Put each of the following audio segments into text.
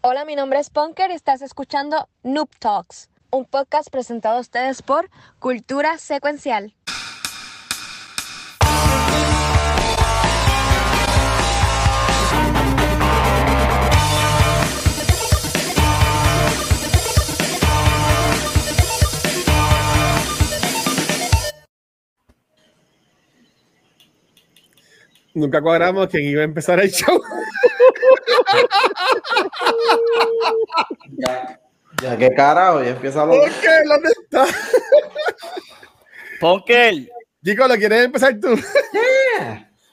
Hola, mi nombre es Punker y estás escuchando Noob Talks, un podcast presentado a ustedes por Cultura Secuencial. Nunca cuadramos quién iba a empezar el show. Ya, ya qué carajo, ya empieza lo. ¿Por qué? ¿Dónde está? Ponkel. Chico, ¿lo quieres empezar tú?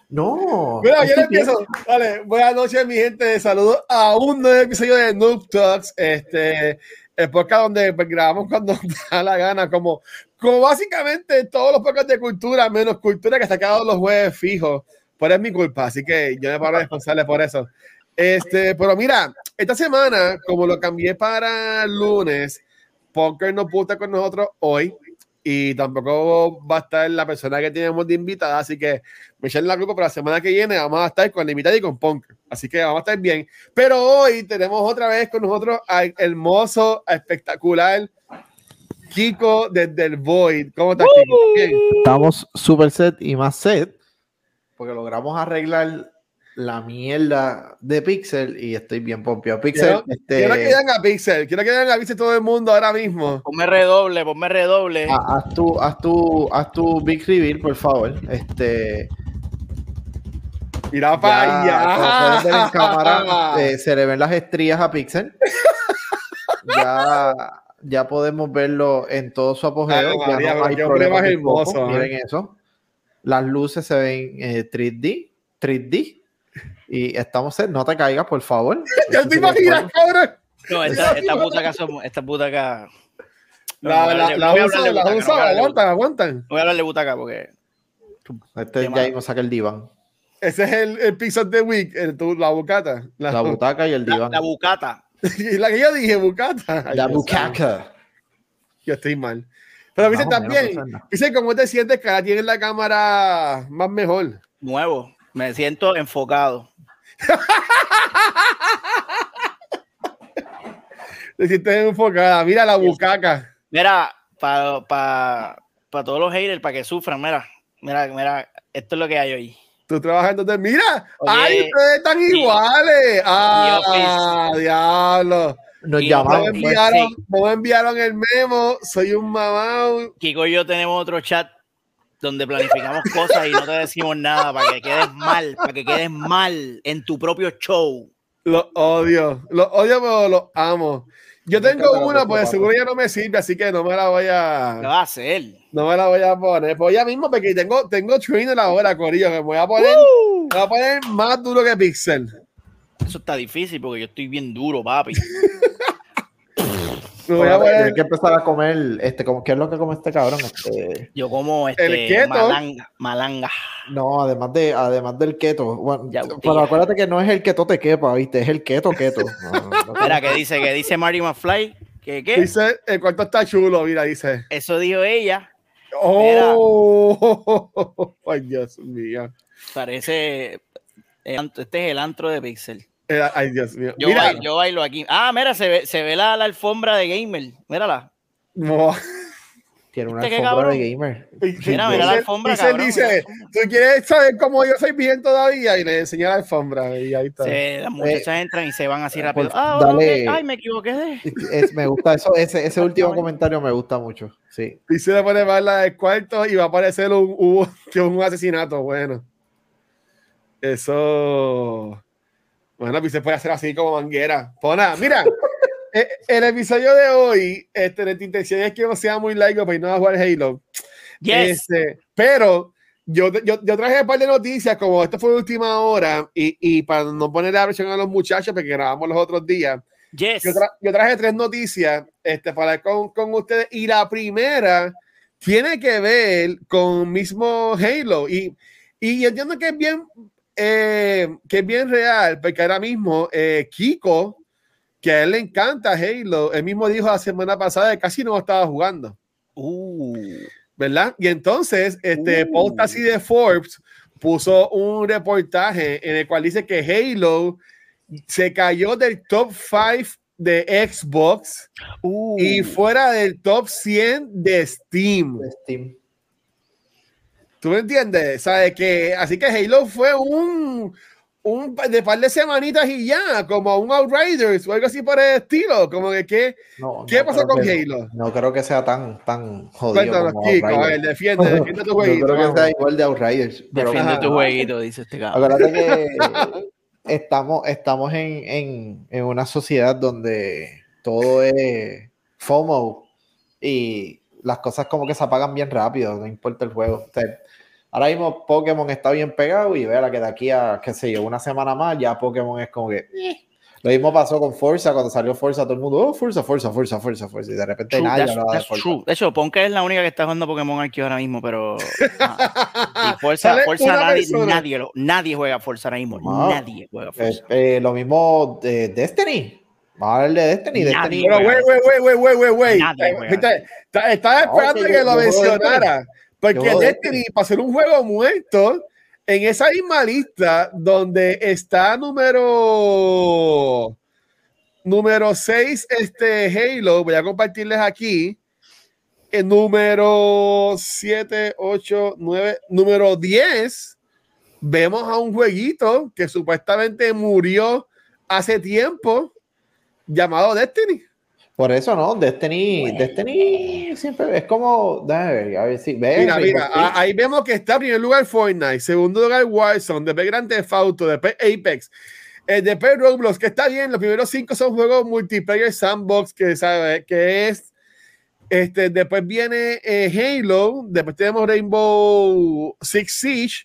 No. Mira, yo empiezo. Vale, buenas noches, mi gente. Saludos a un nuevo episodio de Noob Talks. Este, el podcast donde pues, grabamos cuando da la gana, como, como básicamente todos los podcasts de cultura, menos cultura que se ha quedado los jueves fijos. Pero es mi culpa, así que yo me paro responsable por eso. Este, pero mira, esta semana, como lo cambié para lunes, Poker no pudo estar con nosotros hoy y tampoco va a estar la persona que tenemos de invitada, así que me echan la culpa para la semana que viene vamos a estar con la invitada y con Punker, así que vamos a estar bien. Pero hoy tenemos otra vez con nosotros al hermoso, espectacular Kiko desde el Void. ¿Cómo estás, Kiko? Bien. Estamos super set y más set porque logramos arreglar la mierda de Pixel y estoy bien pompeado. Pixel, Quiero, este, quiero que vean a Pixel, quiero que vean a Pixel todo el mundo ahora mismo. Ponme redoble, ponme redoble. ha- haz tu, haz tu, haz tu big reveal, por favor. Este, Mira para ver en allá. cámara, eh, se le ven las estrías a Pixel. ya, ya podemos verlo en todo su apogeo. Ya María, no hay hermoso, Miren ¿eh? eso. Las luces se ven eh, 3D, 3D. Y estamos en, no te caigas, por favor. ¿Ya te imaginas, cabrón? No, esta, esta puta acá somos, esta puta acá. No, La, no, la, no la de no de aguantan, aguantan. No voy a hablar de butaca porque. Este ya mismo saca el diván. Ese es el, el of the week, el, tu- la bucata. La, La butaca y el diván. la bucata. y la que yo dije, bucata. Ay, La bucaca. Yo estoy mal. Pero dice también, no dice, ¿cómo te sientes que ahora tienes la cámara más mejor? Nuevo. Me siento enfocado. Te sientes enfocada. Mira la bucaca. Mira, para pa, pa todos los haters, para que sufran, mira. Mira, mira, esto es lo que hay hoy. Tú trabajando de mira, Oye, ay, ustedes están y- iguales. Ah, diablo. Nos No llamaron. me pues, enviaron, sí. no me enviaron el memo, soy un mamá. Kiko y yo tenemos otro chat donde planificamos cosas y no te decimos nada para que quedes mal, para que quedes mal en tu propio show. Los odio, los odio, pero los amo. Yo tengo una, pues seguro ya no me sirve, así que no me la voy ¿Qué a, va a hacer? no me la voy a poner. Pues ya mismo, porque tengo, tengo trainer ahora, Corillo, que me voy a poner, Uh. me voy a poner más duro que Pixel. Eso está difícil porque yo estoy bien duro, papi. Me voy a Ahora, poner, Hay que empezar a comer, este, como, ¿qué es lo que come este cabrón? Este, Yo como El este keto. malanga, malanga. no, además de, además del keto. Bueno, Ya, pero acuérdate que no es el keto te quepa, ¿viste? Es el keto keto. No, no, no Mira, que dice, que dice Marty McFly, que qué, dice, el cuarto está chulo, mira, dice. eso dijo ella, Oh, ay, Dios mío. parece, el este es el antro de Pixel. Eh, Ay, Dios mío. Yo, bailo, yo bailo aquí. Ah, mira, se ve, se ve la, la alfombra de Gamer, mírala. no. Tiene una ¿Viste qué alfombra de gamer. Mira, mira la alfombra, Dice, cabrón, dice, la. ¿tú quieres saber cómo yo soy bien todavía? Y le enseña la alfombra y ahí está. Se- las muchachas entran y se van así rápido. por- Ah, dale. Ay, me equivoqué de. Es- me gusta eso, ese, ese último comentario me gusta mucho. Sí. Y se le pone bala del cuarto y va a aparecer un, un, que un asesinato. Bueno, eso. Bueno, pues se puede hacer así como manguera. Nada, mira, eh, el episodio de hoy, este, la intención es que no sea muy largo para irnos a jugar Halo. Yes. Este, pero yo, yo, yo traje un par de noticias, como esta fue la última hora, y, y para no poner la presión a los muchachos, porque grabamos los otros días, Yes. yo, tra- yo traje tres noticias este, para hablar con, con ustedes, y la primera tiene que ver con mismo Halo, y, y yo entiendo que es bien, eh, que es bien real, porque ahora mismo eh, Kiko, que a él le encanta Halo, él mismo dijo la semana pasada que casi no estaba jugando. Uh. ¿verdad? Y entonces, este Uh. post así de Forbes puso un reportaje en el cual dice que Halo se cayó del top 5 de Xbox Uh, y fuera del top 100 de Steam. de Steam. ¿Tú me entiendes? ¿Sabes? Que, así que Halo fue un, un de par de semanitas y ya, como un Outriders o algo así por el estilo. Como que, ¿qué, No, ¿qué no pasó con que- Halo? No creo que sea tan, tan jodido. Cuéntanos, como Kiko, a ver, defiende, defiende tu No jueguito. creo que sea igual de Outriders. Defiende tu jueguito, dice este cabrón. acuérdate que estamos, estamos en, en, en una sociedad donde todo es FOMO y las cosas como que se apagan bien rápido, no importa el juego. O sea, ahora mismo Pokémon está bien pegado y vea que de aquí a, qué sé yo, una semana más ya Pokémon es como que... eh. Lo mismo pasó con Forza, cuando salió Forza, todo el mundo, oh, Forza, Forza, Forza, Forza, Forza, y de repente True, nadie hablaba de Forza. true. De hecho, Ponka es la única que está jugando Pokémon Arceus ahora mismo, pero. ah, y Forza, Forza nadie, nadie, lo- nadie juega Forza ahora mismo. Nadie juega Eh, Forza. eh, lo mismo de Destiny. Vamos a hablar de Destiny. Nadie Destiny Pero, güey, güey, güey, güey, güey, güey, Eh, Estaba esperando que que yo- lo mencionara. Porque Destiny, para ser un juego muerto, en esa misma lista donde está número número 6, este Halo, voy a compartirles aquí. El número 7, 8, 9, número 10, vemos a un jueguito que supuestamente murió hace tiempo, llamado Destiny. Por eso, ¿no? Destiny, Destiny siempre es como. ver, a ver si. ve, Mira, mira, ahí vemos que está en primer lugar Fortnite, segundo lugar Warzone, después Grand Theft Auto, después Apex, eh, después Roblox, que está bien, los primeros cinco son juegos multiplayer sandbox, que sabe que es, este, después viene eh, Halo, después tenemos Rainbow Six Siege,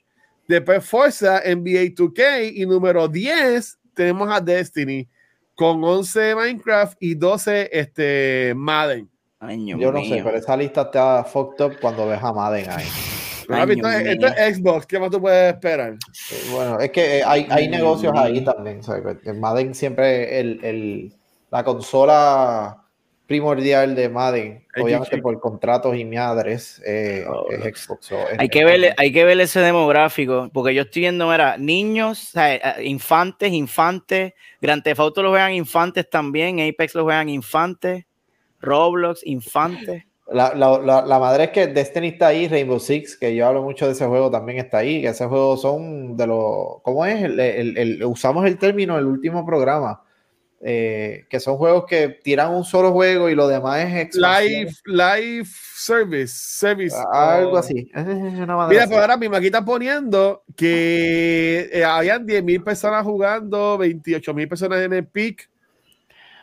después Forza, NBA 2K y número 10 tenemos a Destiny con 11 Minecraft y 12 este, Madden. Ay, Dios Yo no sé, pero esa lista está fucked up cuando ves a Madden ahí. Dios esto, es- Xbox, ¿qué más tú puedes esperar? Eh, Bueno, es que eh, hay, hay Mm. negocios ahí también. Madden siempre el, el- la consola primordial de Madden, obviamente por contratos y madres, eh, Oh. es Xbox. so, es- Hay que, ver, hay que ver ese demográfico, porque yo estoy viendo, mira, niños, o sea, eh, infantes, infantes, Grand Theft Auto lo juegan infantes también, Apex lo juegan infantes, Roblox, infantes. La, la, la, la madre es que Destiny está ahí, Rainbow Six, que yo hablo mucho de ese juego, también está ahí, que ese juego son de los, ¿cómo es? El, el- el- usamos el término el último programa, eh, que son juegos que tiran un solo juego y lo demás es. Live, live service, service. algo así. Una Mira, pues ahora mismo aquí están poniendo que eh, habían 10 mil personas jugando, 28 mil personas en el pick.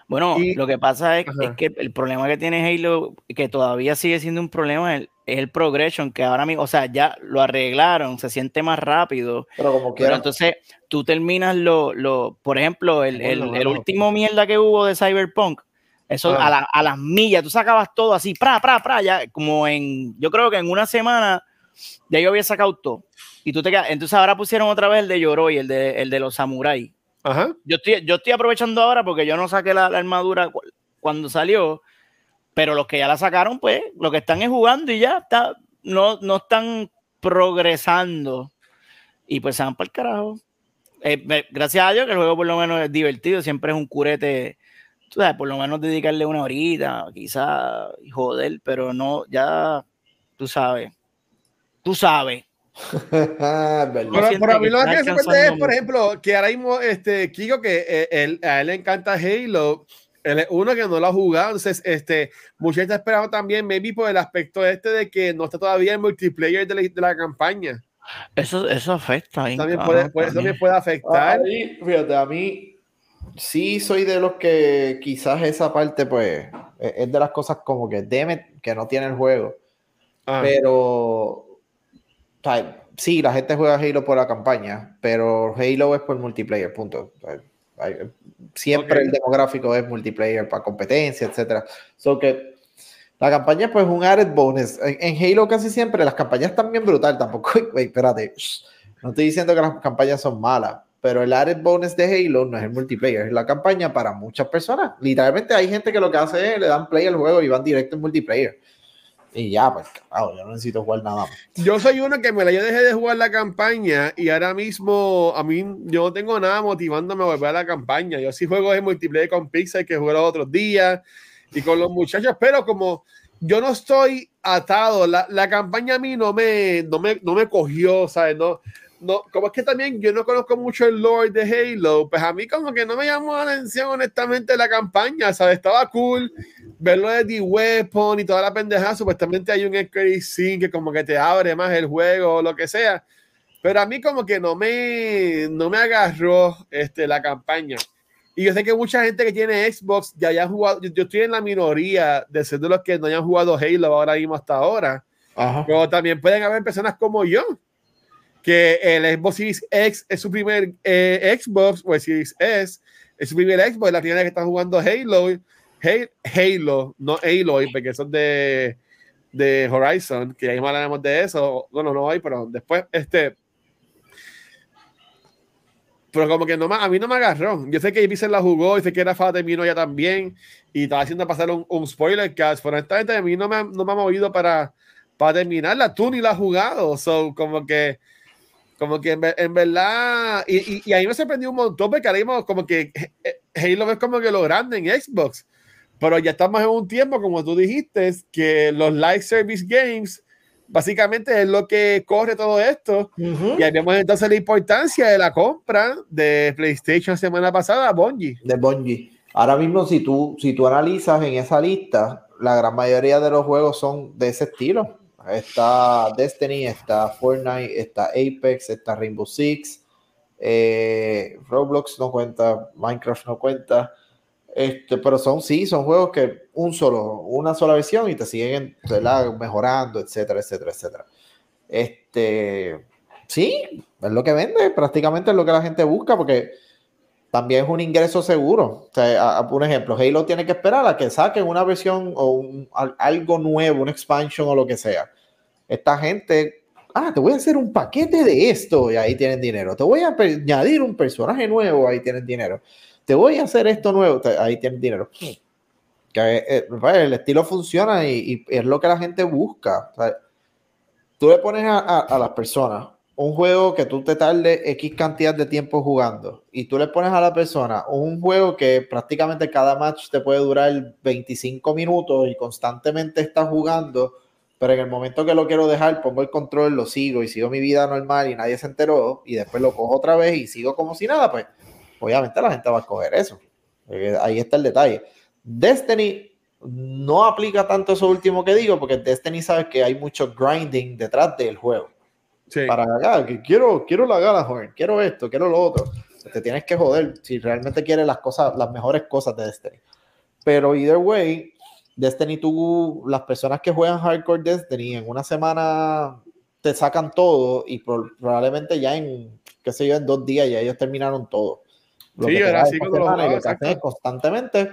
Bueno, Y- lo que pasa es, que el problema que tiene Halo, que todavía sigue siendo un problema, es el, el progression, que ahora mismo, o sea, ya lo arreglaron, se siente más rápido, pero como pero quiera. entonces tú terminas lo, lo por ejemplo, el, el- Bueno, el último mierda que hubo de Cyberpunk, eso Ah. a, la- a las millas, tú sacabas todo así, pra, pra, pra, ya como en, yo creo que en una semana ya yo había sacado todo. Y tú te quedas, entonces ahora pusieron otra vez el de Yoroi, el de, el de los samuráis Yo estoy, yo estoy aprovechando ahora porque yo no saqué la, armadura cu- cuando salió, pero los que ya la sacaron, pues, lo que están es jugando y ya está, no, no están progresando. Y pues se van para el carajo. Eh, gracias a Dios que el juego por lo menos es divertido, siempre es un curete, tú sabes, por lo menos dedicarle una horita, quizá, y joder, pero no, ya, tú sabes, tú sabes. Pero, pero a mí lo que sorprende es, por ejemplo, que ahora mismo, este, Kiko, que eh, él- a él le encanta Halo, él es uno que no lo ha jugado, entonces, este, mucha gente esperando también, maybe por el aspecto este de que no está todavía el multiplayer de la, de la campaña. Eso, eso afecta. También puede, puede- eso también. también puede afectar. Ahí, fíjate, a mí sí soy de los que quizás esa parte, pues, es es de las cosas como que deme que no tiene el juego. Ah, Pero, sí, la gente juega Halo por la campaña, pero Halo es por multiplayer, punto. Siempre Ok. el demográfico es multiplayer para competencia, etcétera. So que la campaña pues un added bonus. En, en Halo casi siempre las campañas están bien brutal, tampoco, wait, espérate, shh. no estoy diciendo que las campañas son malas, pero el added bonus de Halo no es el multiplayer, es la campaña para muchas personas. Literalmente hay gente que lo que hace es le dan play al juego y van directo en multiplayer. Y ya, pues, claro, yo no necesito jugar nada más. Yo soy uno que me la yo dejé de jugar la campaña y ahora mismo a mí yo no tengo nada motivándome a volver a la campaña. Yo sí juego en multiplayer con Pixel que jugué los otros días y con los muchachos, pero como yo no estoy atado, la, la campaña a mí no me, no me, no me cogió, ¿sabes? No, no, como es que también yo no conozco mucho el lore de Halo, pues a mí como que no me llamó la atención honestamente la campaña, ¿sabes? Estaba cool verlo de The Weapon y toda la pendejada, supuestamente hay un Scene que como que te abre más el juego o lo que sea, pero a mí como que no me, no me agarró este, la campaña. Y yo sé que mucha gente que tiene Xbox ya haya jugado, yo, estoy en la minoría de ser de los que no hayan jugado Halo ahora mismo hasta ahora, pero también pueden haber personas como yo que el Xbox Series X es su primer eh, Xbox o el Series S es su primer Xbox, la primera que está jugando Halo, Halo, no Halo, porque son de, de Horizon, que ahí hablaremos de eso, bueno, no hay, pero después, este, pero como que no a mí no me agarró. Yo sé que Ibiza la jugó y sé que era Fata Mino ya también y estaba haciendo pasar un, un spoiler cast, pero honestamente a mí no me, no me ha movido para, para terminarla. Tú ni la has jugado, so como que como que en, verdad, y, y, ahí me sorprendió un montón porque ahora como que eh, Halo es como que lo grande en Xbox, pero ya estamos en un tiempo, como tú dijiste, que los live service games básicamente es lo que corre todo esto. Y ahí vemos entonces la importancia de la compra de PlayStation semana pasada, Bungie. De Bungie. Ahora mismo, si tú, si tú analizas en esa lista, la gran mayoría de los juegos son de ese estilo. Está Destiny, está Fortnite, está Apex, está Rainbow Six, eh, Roblox no cuenta, Minecraft no cuenta. Este, pero son sí, son juegos que un solo, una sola versión y te siguen mejorando, etcétera, etcétera, etcétera. Este, sí, es lo que vende, prácticamente es lo que la gente busca, porque también es un ingreso seguro. O sea, un ejemplo, Halo tiene que esperar a que saquen una versión o algo nuevo, una expansion o lo que sea esta gente, ah, te voy a hacer un paquete de esto y ahí tienen dinero. Te voy a añadir un personaje nuevo, ahí tienen dinero. Te voy a hacer esto nuevo, ahí tienen dinero. Que, eh, pues, el estilo funciona y, es lo que la gente busca. tú le pones a, las personas un juego que tú te tardes X cantidad de tiempo jugando y tú le pones a la persona un juego que prácticamente cada match te puede durar 25 minutos y constantemente estás jugando pero en el momento que lo quiero dejar, pongo el control, lo sigo y sigo mi vida normal y nadie se enteró y después lo cojo otra vez y sigo como si nada, pues obviamente la gente va a escoger eso. Eh, ahí está el detalle. Destiny no aplica tanto eso último que digo, porque Destiny sabes que hay mucho grinding detrás del juego. Para ganar, que quiero, quiero la gana, joven, quiero esto, quiero lo otro. Te tienes que joder si realmente quieres las cosas, las mejores cosas de Destiny. Pero either way, Destiny, tú, las personas que juegan Hardcore Destiny en una semana te sacan todo y probablemente ya en, qué sé yo, en dos días ya ellos terminaron todo. Lo sí, era así lo constantemente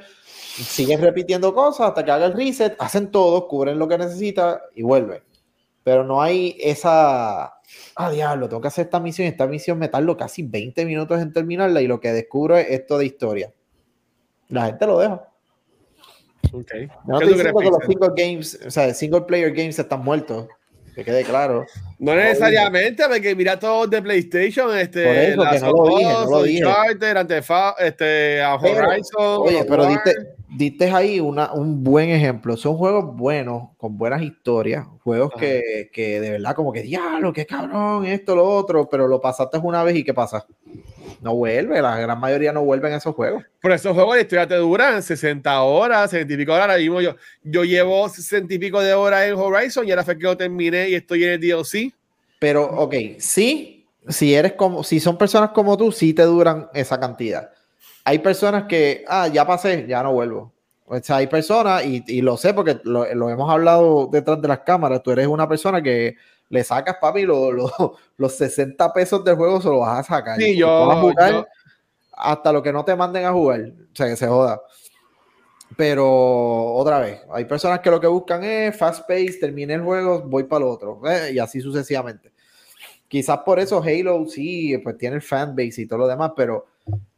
siguen repitiendo cosas hasta que haga el reset, hacen todo, cubren lo que necesita y vuelven. Pero no hay esa, ah, diablo, tengo que hacer esta misión, esta misión me tardo casi 20 minutos en terminarla y lo que descubro es esto de historia. La gente lo deja. Okay. No estoy diciendo que los single games, o sea, single player games están muertos. Que quede claro. No necesariamente, porque mira todos de PlayStation, este, eso, que no lo dije, no lo dije. Charter, Antefa, este, Horizon. Oye, pero diste, diste, ahí una, un buen ejemplo. Son juegos buenos, con buenas historias, juegos que, que, de verdad como que, diablo, qué cabrón, esto, lo otro, pero lo pasaste una vez y ¿qué pasa? No vuelve, la gran mayoría no vuelven a esos juegos. Por esos juegos de historia te duran 60 horas, 60 y pico horas. Ahora yo, yo llevo 60 y pico de horas en Horizon y ahora fue que lo terminé y estoy en el DLC. Pero, ok, sí, si eres como, si son personas como tú, sí te duran esa cantidad. Hay personas que, ah, ya pasé, ya no vuelvo. O sea, hay personas, y, y lo sé porque lo, lo, hemos hablado detrás de las cámaras, tú eres una persona que le sacas, papi, lo, los 60 pesos del juego se lo vas a sacar. Sí, yo, a jugar hasta lo que no te manden a jugar. O sea, que se joda. Pero otra vez, hay personas que lo que buscan es fast pace, termine el juego, voy para el otro. Eh, y así sucesivamente. Quizás por eso Halo sí, pues tiene el fanbase y todo lo demás, pero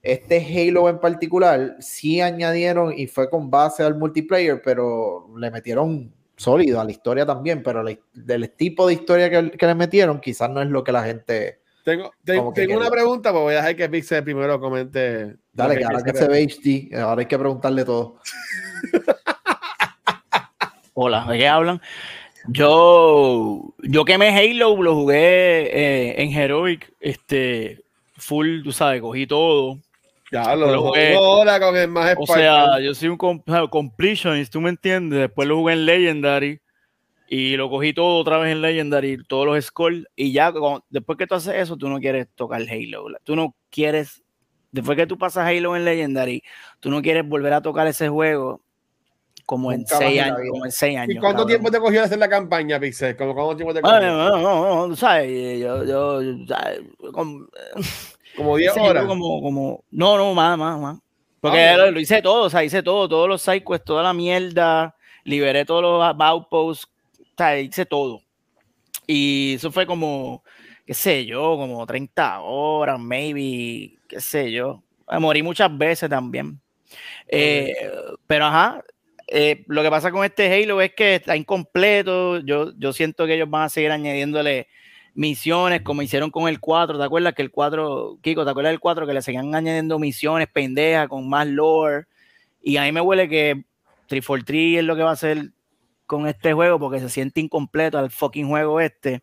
este Halo en particular sí añadieron y fue con base al multiplayer, pero le metieron sólido a la historia también, pero la- del tipo de historia que, que le metieron quizás no es lo que la gente... Tengo, te- Como que tengo una pregunta, pues voy a dejar que Pixel primero comente. Dale, que ahora que se ve HD, ahora hay que preguntarle todo. Hola, ¿de qué hablan? Yo, yo quemé Halo, lo jugué eh, en Heroic, este, full, tú sabes, cogí todo. Ya Lo lo jugué. ahora con el más O sea, yo soy un com- completionist, tú me entiendes. Después lo jugué en Legendary y lo cogí todo otra vez en Legendary, todos los scores. Y ya, después que tú haces eso, tú no quieres tocar Halo. la- Tú no quieres, después que tú pasas Halo en Legendary, tú no quieres volver a tocar ese juego como en seis años. Como en seis años ¿Y cuánto cabrón. tiempo te cogió hacer la campaña, Pixel? ¿Cómo cuánto tiempo te Ay, cogió? no, no, no, tú sabes, yo, yo, yo, ¿sabes? Como- Como 10 Sí, horas. Como, como, no, no, más, más, más. Porque Ah, lo, lo hice todo, o sea, hice todo, todos los sidequests, toda la mierda, liberé todos los outposts, o sea, hice todo. Y eso fue como, qué sé yo, como 30 horas, maybe, qué sé yo. Morí muchas veces también. Eh, pero ajá, eh, lo que pasa con este Halo es que está incompleto. Yo, yo siento que ellos van a seguir añadiéndole misiones como hicieron con el 4. ¿Te acuerdas que el 4, Kiko, ¿te acuerdas del 4 que le seguían añadiendo misiones pendejas con más lore? Y a mí me huele que 343 es lo que va a hacer con este juego porque se siente incompleto al fucking juego este.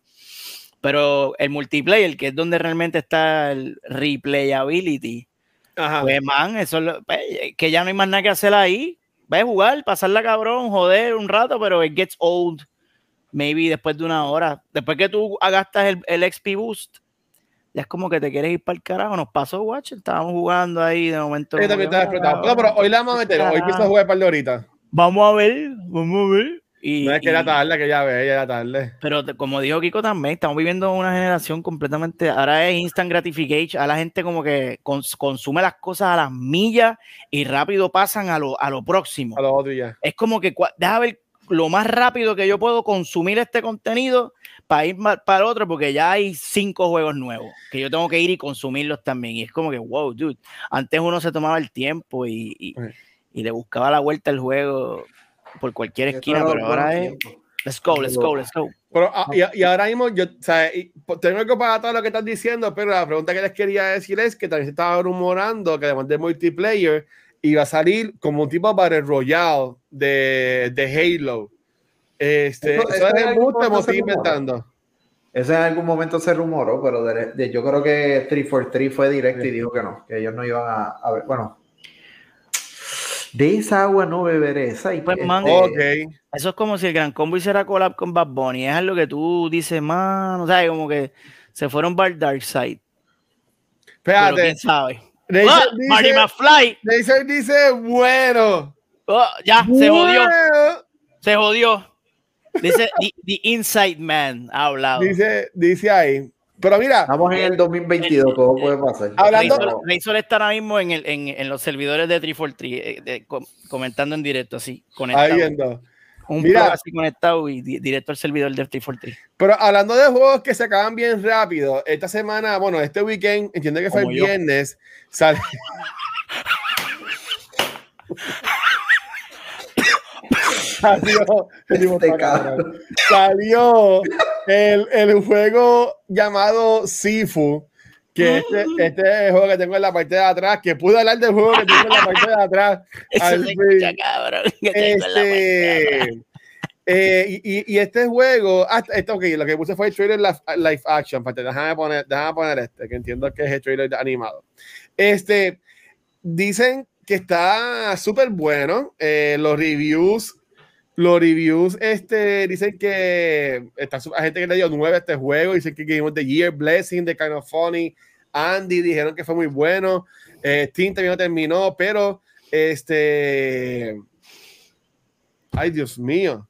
Pero el multiplayer, que es donde realmente está el replayability, Ajá. pues, man, eso es lo- pues, que ya no hay más nada que hacer ahí. Ve a jugar, pasarla cabrón, joder un rato, pero it gets old. Maybe después de una hora. Después que tú gastas el, el XP boost, ya es como que te quieres ir para el carajo. Nos pasó, watch, estábamos jugando ahí de momento. Yo también estaba explotado. Bueno, pero hoy la vamos a meter. Hoy empiezo a jugar un par de horitas. Vamos a ver, vamos a ver. Y, No es que era tarde, que ya ve, ya era tarde. pero como dijo Kiko también, estamos viviendo una generación completamente, ahora es instant gratification, a la gente como que cons- consume las cosas a las millas y rápido pasan a lo, a lo próximo. A los otros ya. Es como que, deja ver lo más rápido que yo puedo consumir este contenido para ir para el otro, porque ya hay cinco juegos nuevos que yo tengo que ir y consumirlos también. Y es como que, wow, dude, antes uno se tomaba el tiempo y, y- Ok. y le buscaba la vuelta al juego por cualquier esquina, pero ahora es, let's go, let's go, let's go. Pero, ah, y, y ahora mismo, yo, o sea, pues, tengo que pagar todo lo que estás diciendo, pero la pregunta que les quería decir es que también se estaba rumorando que además de multiplayer iba a salir como un tipo Battle Royale de, de Halo. Este, Eso- eso, eso es el gusto, me estoy inventando. Ese en algún momento se rumoró, pero de- de- yo creo que 343 fue directo y dijo que no, que ellos no iban a, a ver. Bueno, de esa agua no beberé. Esa y Pues, este, man, Ok. Eso es como si el Gran Combo hiciera collab con Bad Bunny. Es lo que tú dices, mano. ¿Sabes? Como que se fueron para el Dark Side. Pero Espérate. quién sabe. Ah, Marty dice, McFly. Razer dice, bueno. Oh, ya, se jodió. bueno. Se jodió. Dice The, the Inside Man ha hablado. Dice, dice ahí. Pero mira, Estamos en el 2022, todo puede pasar. Hablando- Razor está ahora mismo en, el, en, en los servidores de 343 eh, de- com- comentando en directo, así, ahí conectado. viendo. Un Mira. así conectado y di- directo al servidor de 343. Pero hablando de juegos que se acaban bien rápido, esta semana, bueno, este weekend, entiendo que fue el yo. viernes, sal- salió, Este salió el, el juego llamado Sifu, que este, este es el juego que tengo en la parte de atrás, que pude hablar del juego que tengo en la parte de atrás. Eso al se fin. escucha, cabrón. que tengo en la parte. Este, eh, y, y- este juego, ah, esto, ok, lo que puse fue el trailer live, live action. Déjame poner, déjame poner este, que entiendo que es el trailer animado. Este, dicen que está súper bueno. eh, los reviews, los reviews, este, dicen que está, hay gente que le dio nueve a este juego. Dicen que Game of the Year, Blessing, The Kind of Funny, Andy dijeron que fue muy bueno. Eh, Steam también no terminó, pero este. Ay, Dios mío.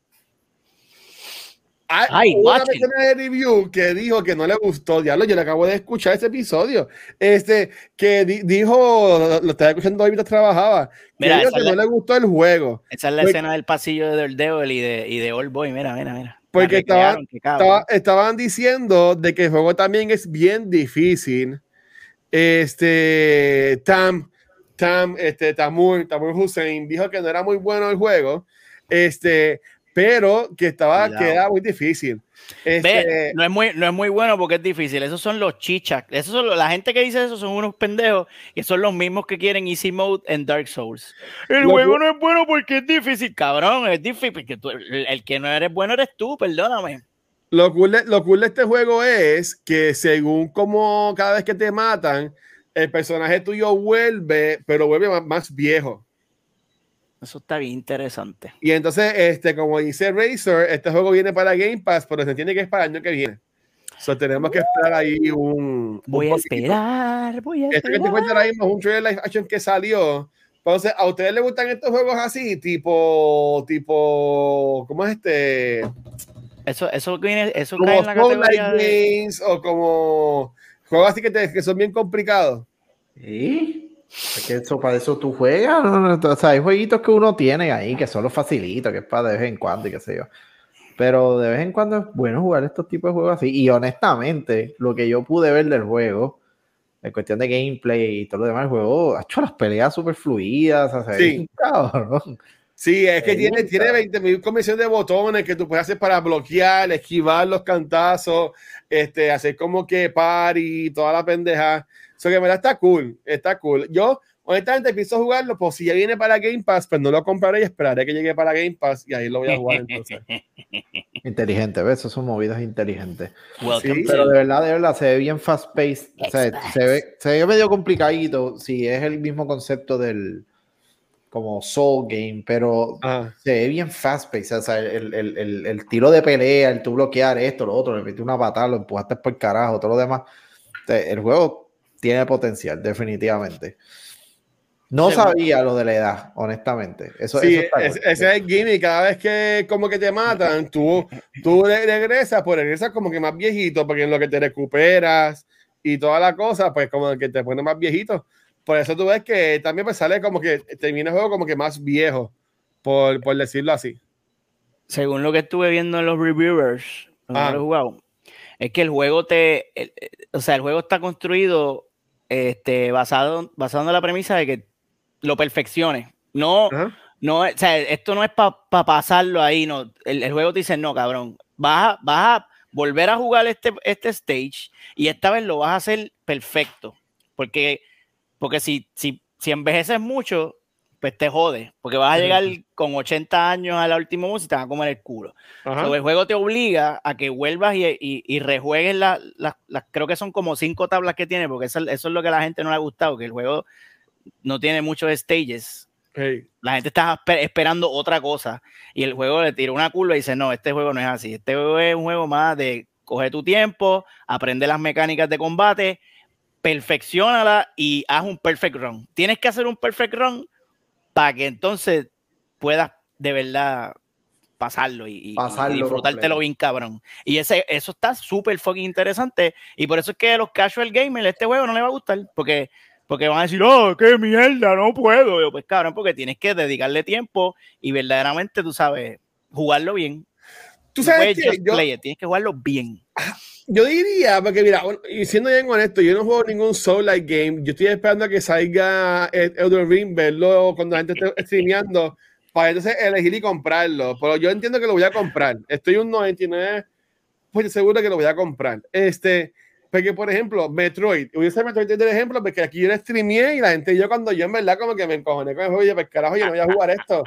Hay Ay, una watch it. persona de review que dijo que no le gustó. Diablo, yo le acabo de escuchar ese episodio. Este, que di- dijo, lo, lo estaba escuchando hoy mientras trabajaba, que, Mira, esa que es no la- le gustó el juego. Esa es la Porque- escena del pasillo de Daredevil y de, y de Old Boy. Mira, mira, mira. La Porque estaba- recrearon, qué cabrón. Estaba- estaban diciendo de que el juego también es bien difícil. Este, Tam, Tam, este, Tamur, Tamur Hussein dijo que no era muy bueno el juego. Este, pero que estaba, que era muy difícil. Este, no, es muy, no es muy bueno porque es difícil. Esos son los chichas. Esos son, la gente que dice eso son unos pendejos y son los mismos que quieren Easy Mode en Dark Souls. El juego no es bueno porque es difícil, cabrón. Es difícil porque el, que no eres bueno eres tú, perdóname. Lo cool, de, lo cool de este juego es que según como cada vez que te matan, el personaje tuyo vuelve, pero vuelve más, más viejo. Eso está bien interesante. Y entonces, este, como dice Razer, este juego viene para Game Pass, pero se entiende que es para el año que viene. So, tenemos que esperar ahí un. Voy a esperar, voy a Esto que te cuento ahora mismo es un trailer live action que salió. Entonces, ¿a ustedes les gustan estos juegos así? Tipo, tipo, ¿cómo es este? Eso, eso viene, eso como cae en la categoría Games o como juegos así que, te, que son bien complicados. ¿Sí? Es que eso, para eso tú juegas. O sea, hay jueguitos que uno tiene ahí que son los facilitos, que es para de vez en cuando y qué sé yo. Pero de vez en cuando es bueno jugar estos tipos de juegos así. Y honestamente, lo que yo pude ver del juego, en cuestión de gameplay y todo lo demás, el juego ha hecho las peleas súper fluidas. O sea, sí. Sí, es que tiene, tiene 20.000 comisiones de botones que tú puedes hacer para bloquear, esquivar los cantazos, este, hacer como que par y toda la pendeja. Eso que me da está cool, está cool. Yo, honestamente, empiezo a jugarlo, pues si ya viene para Game Pass, pues no lo compraré y esperaré que llegue para Game Pass y ahí lo voy a jugar entonces. Inteligente, ¿ves? Eso son movidas inteligentes. Sí, pero de verdad, de verdad, se ve bien fast-paced. O sea, se ve, se ve medio complicadito si es el mismo concepto del como Soul Game, pero se ve bien fast-paced. O sea, el, el, el, el, tiro de pelea, el tú bloquear esto, lo otro, le metí una patada, lo empujaste por el carajo, todo lo demás. el juego tiene potencial, definitivamente. No sabía lo de la edad, honestamente. Eso, sí, ese es el gimmick. Cada vez que como que te matan, tú, tú regresas, pues regresas como que más viejito, porque en lo que te recuperas y toda la cosa, pues como que te pone más viejito. Por eso tú ves que también pues sale como que termina el juego como que más viejo, por, por decirlo así. Según lo que estuve viendo en los reviewers, ah. es que el juego te, o sea, el juego está construido este, basado, basado en la premisa de que lo perfeccione. No, no, o sea, esto no es para pasarlo ahí, no. El, juego te dice, no, cabrón, vas a, vas a volver a jugar este, este stage y esta vez lo vas a hacer perfecto. Porque, porque si, si, si envejeces mucho, pues te jode, porque vas a llegar con 80 años a la última música y te van a comer el culo. el juego te obliga a que vuelvas y, y, rejuegues las, creo que son como cinco tablas que tiene, porque eso, es lo que a la gente no le ha gustado, que el juego no tiene muchos stages. La gente está esperando otra cosa y el juego le tira una curva y dice, no, este juego no es así, este juego es un juego más de coger tu tiempo, aprende las mecánicas de combate, perfeccionala y haz un perfect run. Tienes que hacer un perfect run para que entonces puedas de verdad pasarlo y, disfrutártelo bien cabrón. Y ese, eso está súper fucking interesante. Y por eso es que a los casual gamers este juego no le va a gustar. Porque, porque van a decir, oh, qué mierda, no puedo. pues cabrón, porque tienes que dedicarle tiempo y verdaderamente, tú sabes, jugarlo bien. Tú sabes que tienes que jugarlo bien. Yo diría, porque mira, y siendo bien honesto, yo no juego ningún Soul Like game. Yo estoy esperando a que salga Elder Ring, verlo cuando la gente esté streameando, para entonces elegir y comprarlo. Pero yo entiendo que lo voy a comprar. Estoy un 99% pues seguro que lo voy a comprar. Este, porque por ejemplo, Metroid, usar Metroid de ejemplo, porque aquí yo lo streameé y la gente, yo cuando yo en verdad como que me encojoné con el juego, y pues carajo, yo no voy a jugar esto.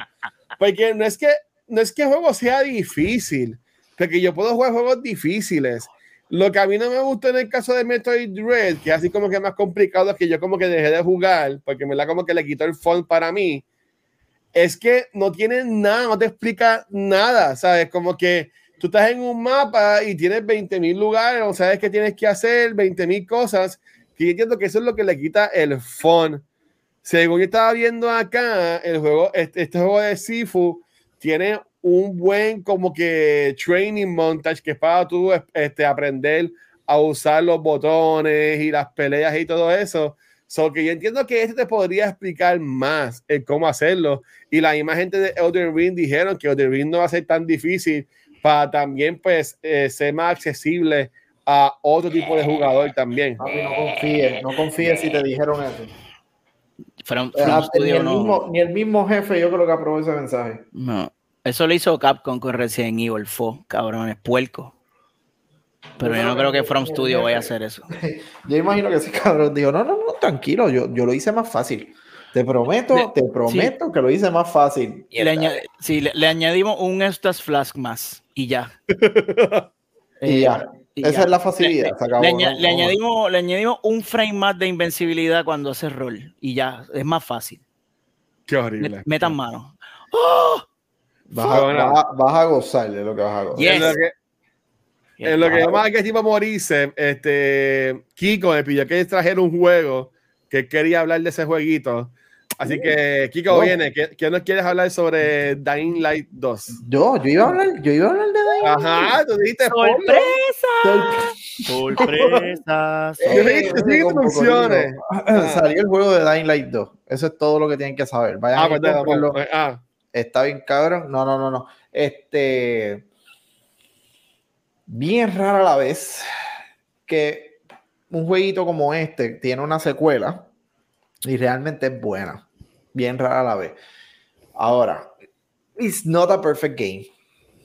Porque no es que, no es que el juego sea difícil, porque yo puedo jugar juegos difíciles lo que a mí no me gusta en el caso de Metroid Dread, que así como que más complicado, es que yo como que dejé de jugar, porque me la como que le quitó el fun para mí, es que no tiene nada, no te explica nada, ¿sabes? Como que tú estás en un mapa y tienes 20.000 lugares, o sabes qué tienes que hacer, 20.000 cosas, que yo entiendo que eso es lo que le quita el fun. Según yo estaba viendo acá, el juego, este, este juego de Sifu tiene un buen como que training montage que es para tú este, aprender a usar los botones y las peleas y todo eso. So que yo entiendo que este te podría explicar más el cómo hacerlo. Y la misma gente de Elden Ring dijeron que Elden Ring no va a ser tan difícil para también pues eh, ser más accesible a otro tipo de jugador también. no confíes, no confíes si te dijeron eso. Ni, el mismo, ni, el mismo, jefe yo creo que aprobó ese mensaje. No. Eso lo hizo Capcom con Resident Evil 4, cabrones, puerco. Pero yo no creo que From Studio vaya a hacer eso. Yo imagino que ese cabrón dijo, no, no, no, tranquilo, yo, yo lo hice más fácil. Te prometo, Le- te prometo que lo hice más fácil. Y le, sí, le, le añadimos un Estas Flask más y ya. Y ya. Esa ya. es la facilidad. Le, se acabó, le aña- no- le no- añadimos, le añadimos un frame más de invencibilidad cuando hace rol y ya, es más fácil. Qué horrible. metan mano. ¡Oh! Vas a, vas a- vas a gozar de lo que vas a gozar. Yes. En lo que, en lo que llama que tipo morirse, este, Kiko me pidió que trajeron un juego que quería hablar de ese jueguito. Así que, Kiko, viene. ¿Qué, qué nos quieres hablar sobre Dying Light 2? Yo, yo iba a hablar, yo iba a hablar de Dying Ajá, tú dijiste. ¡Sorpresa! Instrucciones. Cocorino. Salió el juego de Dying Light 2. Eso es todo lo que tienen que saber. Vayan Ah, a pues, comprarlo. vamos. Ah, Está bien cabrón. No, no, no, no. Este. Bien rara la vez que un jueguito como este tiene una secuela y realmente es buena. Bien rara la vez. Ahora, it's not a perfect game.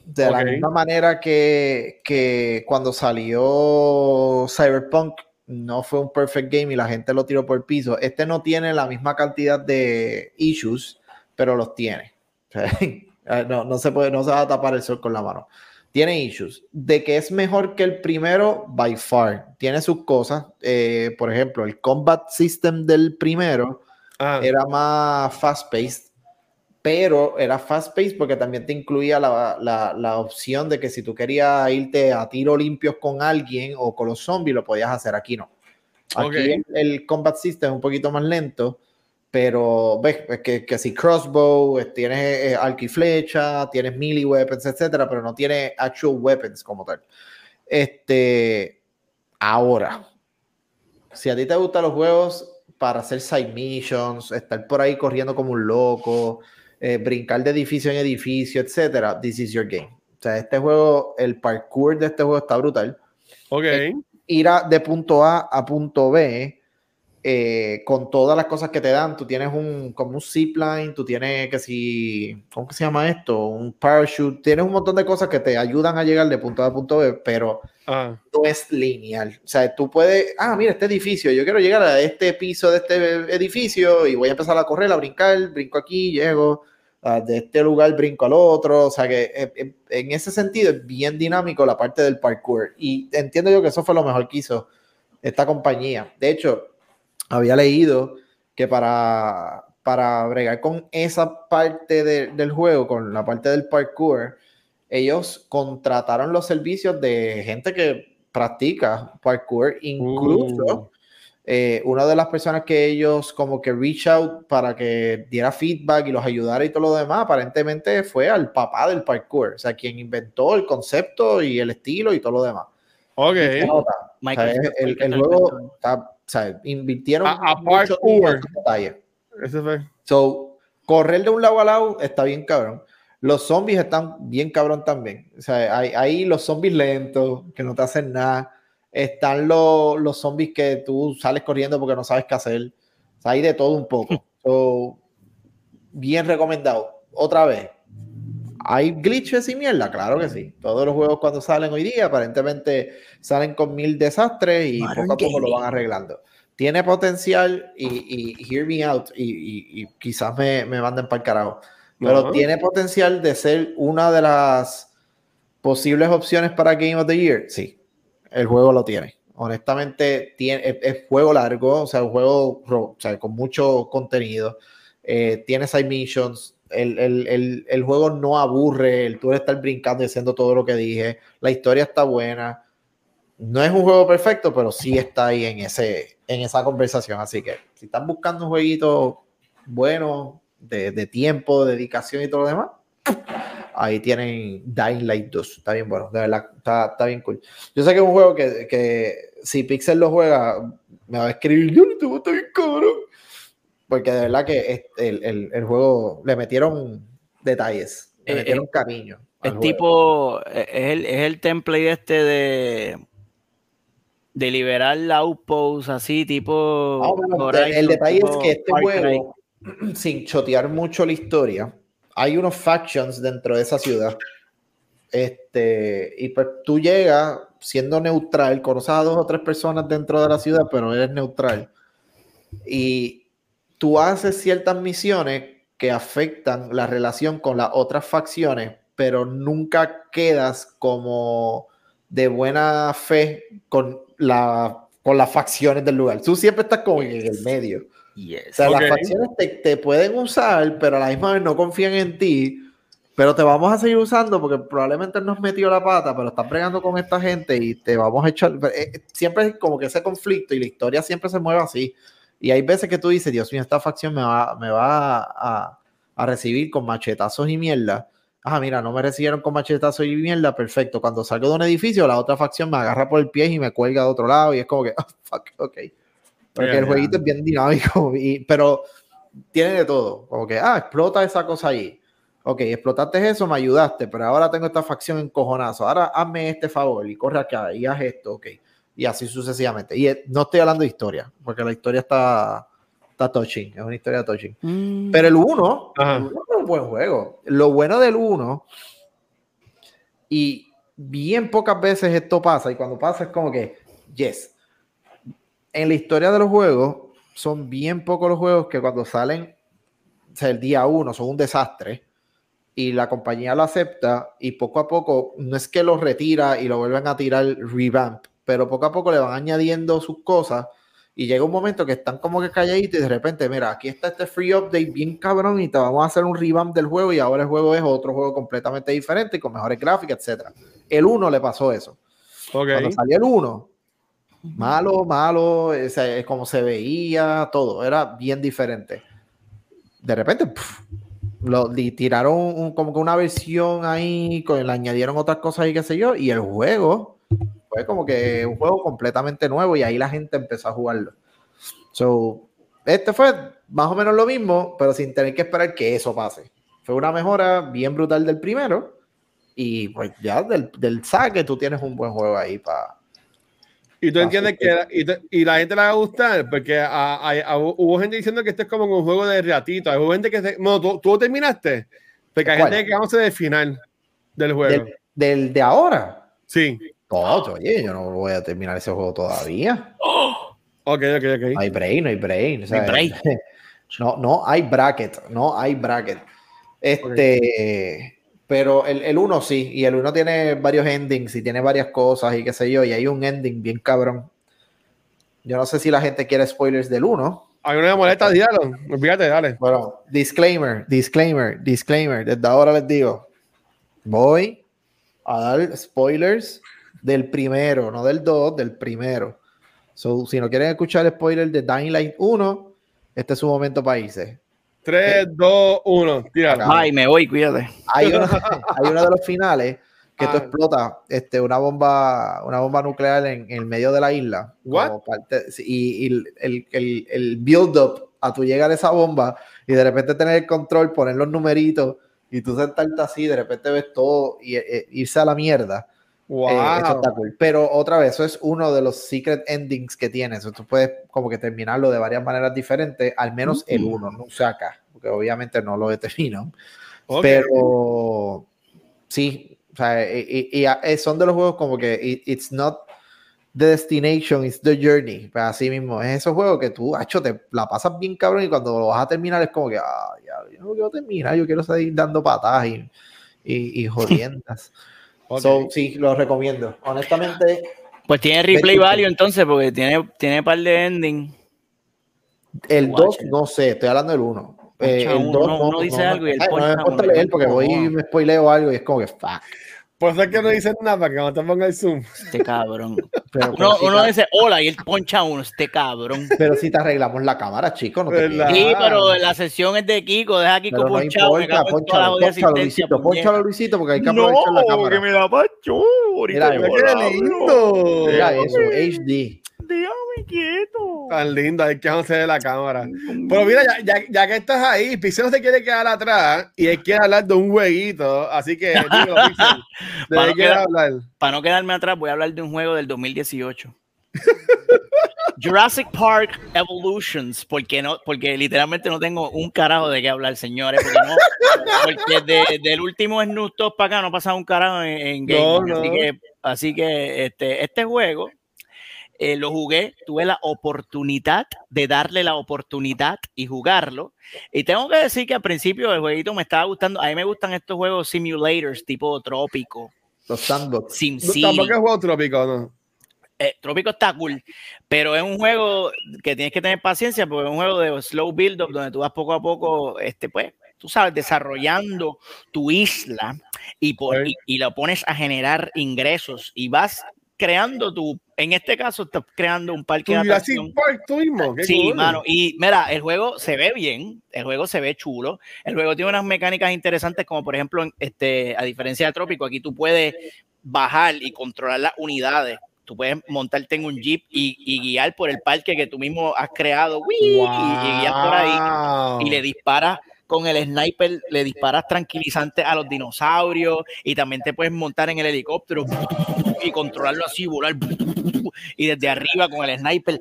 De la misma manera que, que cuando salió Cyberpunk no fue un perfect game y la gente lo tiró por el piso. Este no tiene la misma cantidad de issues, pero los tiene. No, no se puede, no se va a tapar el sol con la mano. Tiene issues. De que es mejor que el primero, by far. Tiene sus cosas. Eh, por ejemplo, el combat system del primero ah. era más fast-paced, pero era fast-paced porque también te incluía la, la- la opción de que si tú querías irte a tiro limpios con alguien o con los zombies, lo podías hacer. Aquí no. Aquí Ok. el, el combat system es un poquito más lento, pero ves es que, que si crossbow, tienes eh, arco y flecha, tienes melee weapons, etcétera, pero no tiene actual weapons como tal. Este, ahora, si a ti te gustan los juegos para hacer side missions, estar por ahí corriendo como un loco, eh, brincar de edificio en edificio, etcétera, this is your game. O sea, este juego, el parkour de este juego está brutal. Ok. Ir a- de punto A a punto B eh, con todas las cosas que te dan. Tú tienes un como un zipline, tú tienes que si, ¿cómo que se llama esto? Un parachute. Tienes un montón de cosas que te ayudan a llegar de punto A a punto B, pero Ah, no es lineal. O sea, tú puedes, ah, mira, este edificio, yo quiero llegar a este piso de este edificio y voy a empezar a correr, a brincar, brinco aquí, llego, de este lugar brinco al otro. O sea, que eh, eh, en ese sentido es bien dinámico la parte del parkour. Y entiendo yo que eso fue lo mejor que hizo esta compañía. De hecho, había leído que para, para bregar con esa parte de- del juego, con la parte del parkour, ellos contrataron los servicios de gente que practica parkour, incluso Uh. Eh, una de las personas que ellos como que reach out para que diera feedback y los ayudara y todo lo demás, aparentemente fue al papá del parkour, o sea, quien inventó el concepto y el estilo y todo lo demás. ok. Nota, o sea, el, el juego está, o sea, invirtieron A- a mucho parkour. Ese fue. So, correr de un lado a lado está bien cabrón. Los zombies están bien cabrón también. O sea, hay, hay los zombies lentos que no te hacen nada. Están los, los zombies que tú sales corriendo porque no sabes qué hacer. O sea, hay de todo un poco. So, bien recomendado. Otra vez, ¿hay glitches y mierda? Claro que sí. Todos los juegos cuando salen hoy día aparentemente salen con mil desastres y Modern poco a poco lo van arreglando. Tiene potencial y, y hear me out y, y- y quizás me, me manden para el carajo. Pero tiene potencial de ser una de las posibles opciones para Game of the Year. Sí, el juego lo tiene. Honestamente, tiene, es, juego largo, o sea, un juego o sea, con mucho contenido. Eh, tiene side missions. El, el- el- el juego no aburre. El tú estar brincando y haciendo todo lo que dije. La historia está buena. No es un juego perfecto, pero sí está ahí en, ese, en esa conversación. Así que si están buscando un jueguito bueno, de, de tiempo, dedicación y todo lo demás, ahí tienen Dying Light 2. Está bien bueno, de verdad, está, está bien cool. Yo sé que es un juego que, que si Pixel lo juega, me va a escribir, yo no te bien cabrón. Porque de verdad que el, el- el juego le metieron detalles, le Eh, metieron eh, cariño. juego. tipo, es el, es el template este de de liberar la outpost así, tipo. Bueno, Horizon, el detalle es que este Far Cry. juego, sin chotear mucho la historia, hay unos factions dentro de esa ciudad. Este, y pues tú llegas siendo neutral, conoces a dos o tres personas dentro de la ciudad, pero eres neutral. Y tú haces ciertas misiones que afectan la relación con las otras facciones, pero nunca quedas como de buena fe con, la, con las facciones del lugar. Tú siempre estás como en el medio. Yes. O sea, Ok. las facciones te, te pueden usar, pero a la misma vez no confían en ti. Pero te vamos a seguir usando porque probablemente nos metió la pata, pero estás bregando con esta gente y te vamos a echar. eh, eh, Siempre es como que ese conflicto y la historia siempre se mueve así. Y hay veces que tú dices, Dios mío, esta facción me va, me va a, a recibir con machetazos y mierda. Ah, mira, no me recibieron con machetazos y mierda, perfecto. Cuando salgo de un edificio, la otra facción me agarra por el pie y me cuelga de otro lado y es como que, oh, fuck, ok. Porque Ya, el jueguito es bien dinámico, y- pero tiene de todo. Como que, ah, explota esa cosa ahí. Ok, explotaste eso, me ayudaste, pero ahora tengo esta facción en cojonazo. Ahora hazme este favor y corre acá y haz esto, ok. Y así sucesivamente. Y eh, no estoy hablando de historia, porque la historia está, está touching, es una historia touching. Mm. Pero el 1 Ajá. es un buen juego. Lo bueno del 1, y bien pocas veces esto pasa, y cuando pasa es como que, yes. En la historia de los juegos, son bien pocos los juegos que cuando salen, o sea, el día 1 son un desastre, y la compañía lo acepta, y poco a poco, no es que lo retira y lo vuelven a tirar revamp, pero poco a poco le van añadiendo sus cosas y llega un momento que están como que calladitos y de repente, mira, aquí está este free update bien cabrón y te vamos a hacer un revamp del juego y ahora el juego es otro juego completamente diferente y con mejores gráficas, etcétera. El 1 le pasó eso. Cuando salió el 1, malo, malo, o sea, es como se veía, todo, era bien diferente. De repente, lo tiraron un- como que una versión ahí, con, le añadieron otras cosas y qué sé yo, y el juego fue como que un juego completamente nuevo y ahí la gente empezó a jugarlo. So, este fue más o menos lo mismo, pero sin tener que esperar que eso pase. Fue una mejora bien brutal del primero y pues ya del, del saque tú tienes un buen juego ahí para... Y tú entiendes que la- y, te- y la gente le va a gustar, porque a- a- a- hubo gente diciendo que esto es como un juego de ratito. Hay gente que se, no, tú, terminaste, porque hay ¿Cuál? gente que vamos del final del juego. Del, del de ahora. Sí. No, oye, yo no voy a terminar ese juego todavía. Ok, ok, ok. No hay brain, no hay brain. o sea, No hay brain. No, no hay bracket, no hay bracket. Este, pero el, el uno sí, y el uno tiene varios endings y tiene varias cosas y qué sé yo, y hay un ending bien cabrón. Yo no sé si la gente quiere spoilers del uno. Hay una molesta, dígalo. Fíjate, dale. Bueno, disclaimer, disclaimer, disclaimer. Desde ahora les digo, voy a dar spoilers del primero, no del 2, del primero. So, si no quieren escuchar spoilers de Dying Light 1, este es su momento para irse. 3, 2, 1, tíralo. Acá. Ay, me voy, cuídate. Hay uno, hay uno de los finales que tú Ah. explota este, una bomba, una bomba nuclear en, en el medio de la isla. What? como parte- y, y el, el, el build-up a tu llegar a esa bomba y de repente tener el control, poner los numeritos y tú sentarte así, de repente ves todo y eh, irse a la mierda. Wow. Eh, eso está cool. Pero otra vez, eso es uno de los secret endings que tienes. Tú puedes como que terminarlo de varias maneras diferentes, al menos el uno, no sé acá, porque obviamente no lo determino. Ok. Pero sí, o sea, y, y- y eh, son de los juegos como que it- it's not the destination, it's the journey. Pues así mismo, es esos juegos que tú, hacho, te la pasas bien cabrón y cuando lo vas a terminar es como que, ah, ya, yo no quiero terminar, yo quiero seguir dando patadas y, y, y jodiendas. Ok. So, sí, lo recomiendo. Honestamente, Pues tiene replay value entonces, porque tiene, tiene par de ending. el Guacho. 2, no sé, estoy hablando del 1. Poncha el uno, 2 uno- uno dice algo y él ay, no me importa leer porque no. voy y me spoileo algo y es como que, fuck. Por eso es que no dicen nada para que no te ponga el zoom. Este cabrón. Pero, Uno, pero si uno te- dice hola y él poncha a uno, este cabrón. pero si te arreglamos la cámara, chico, no te. Sí, pero la sesión es de Kiko, deja a Kiko Pero no ponchado, me importa, la ponchalo, ponchalo, Luisito, ponchalo, Luisito, porque hay que aprovechar la No, cámara. que me da pacho. Ahorita Mira, qué lindo! Mira eso, HD. Déjame quieto. Tan lindo, hay que de la cámara. Pero mira, ya, ya, ya que estás ahí, Pixel no se quiere quedar atrás y él quiere hablar de un jueguito. Así que, digo, Pixel, ¿de Para no quedar- hablar? Para no quedarme atrás, voy a hablar de un juego del 2018. Jurassic Park Evolutions, porque no, porque literalmente no tengo un carajo de qué hablar, señores. Porque, no, porque de- del último Snoop Dogg para acá no ha pasado un carajo en, en No, gaming. Así no. que, así que este, este juego eh, lo jugué, tuve la oportunidad de darle la oportunidad y jugarlo. Y tengo que decir que al principio el jueguito me estaba gustando. A mí me gustan estos juegos simulators tipo Trópico, Los sandbox. Sim No, City. tampoco es juego trópico, ¿no? Eh, Trópico está cool, pero es un juego que tienes que tener paciencia porque es un juego de slow build up donde tú vas poco a poco, este, pues, tú sabes, desarrollando tu isla y, por, y lo pones a generar ingresos y vas creando tu, en este caso, estás creando un parque de atracción. Park tú mismo. qué Sí, cool. mano. Y mira, el juego se ve bien, el juego se ve chulo, el juego tiene unas mecánicas interesantes, como por ejemplo, este, a diferencia de Trópico, aquí tú puedes bajar y controlar las unidades. Tú puedes montarte en un jeep y, y guiar por el parque que tú mismo has creado. ¡Uy! Y, y guías por ahí Wow. y le disparas con el sniper, le disparas tranquilizante a los dinosaurios y también te puedes montar en el helicóptero y controlarlo así, volar y desde arriba con el sniper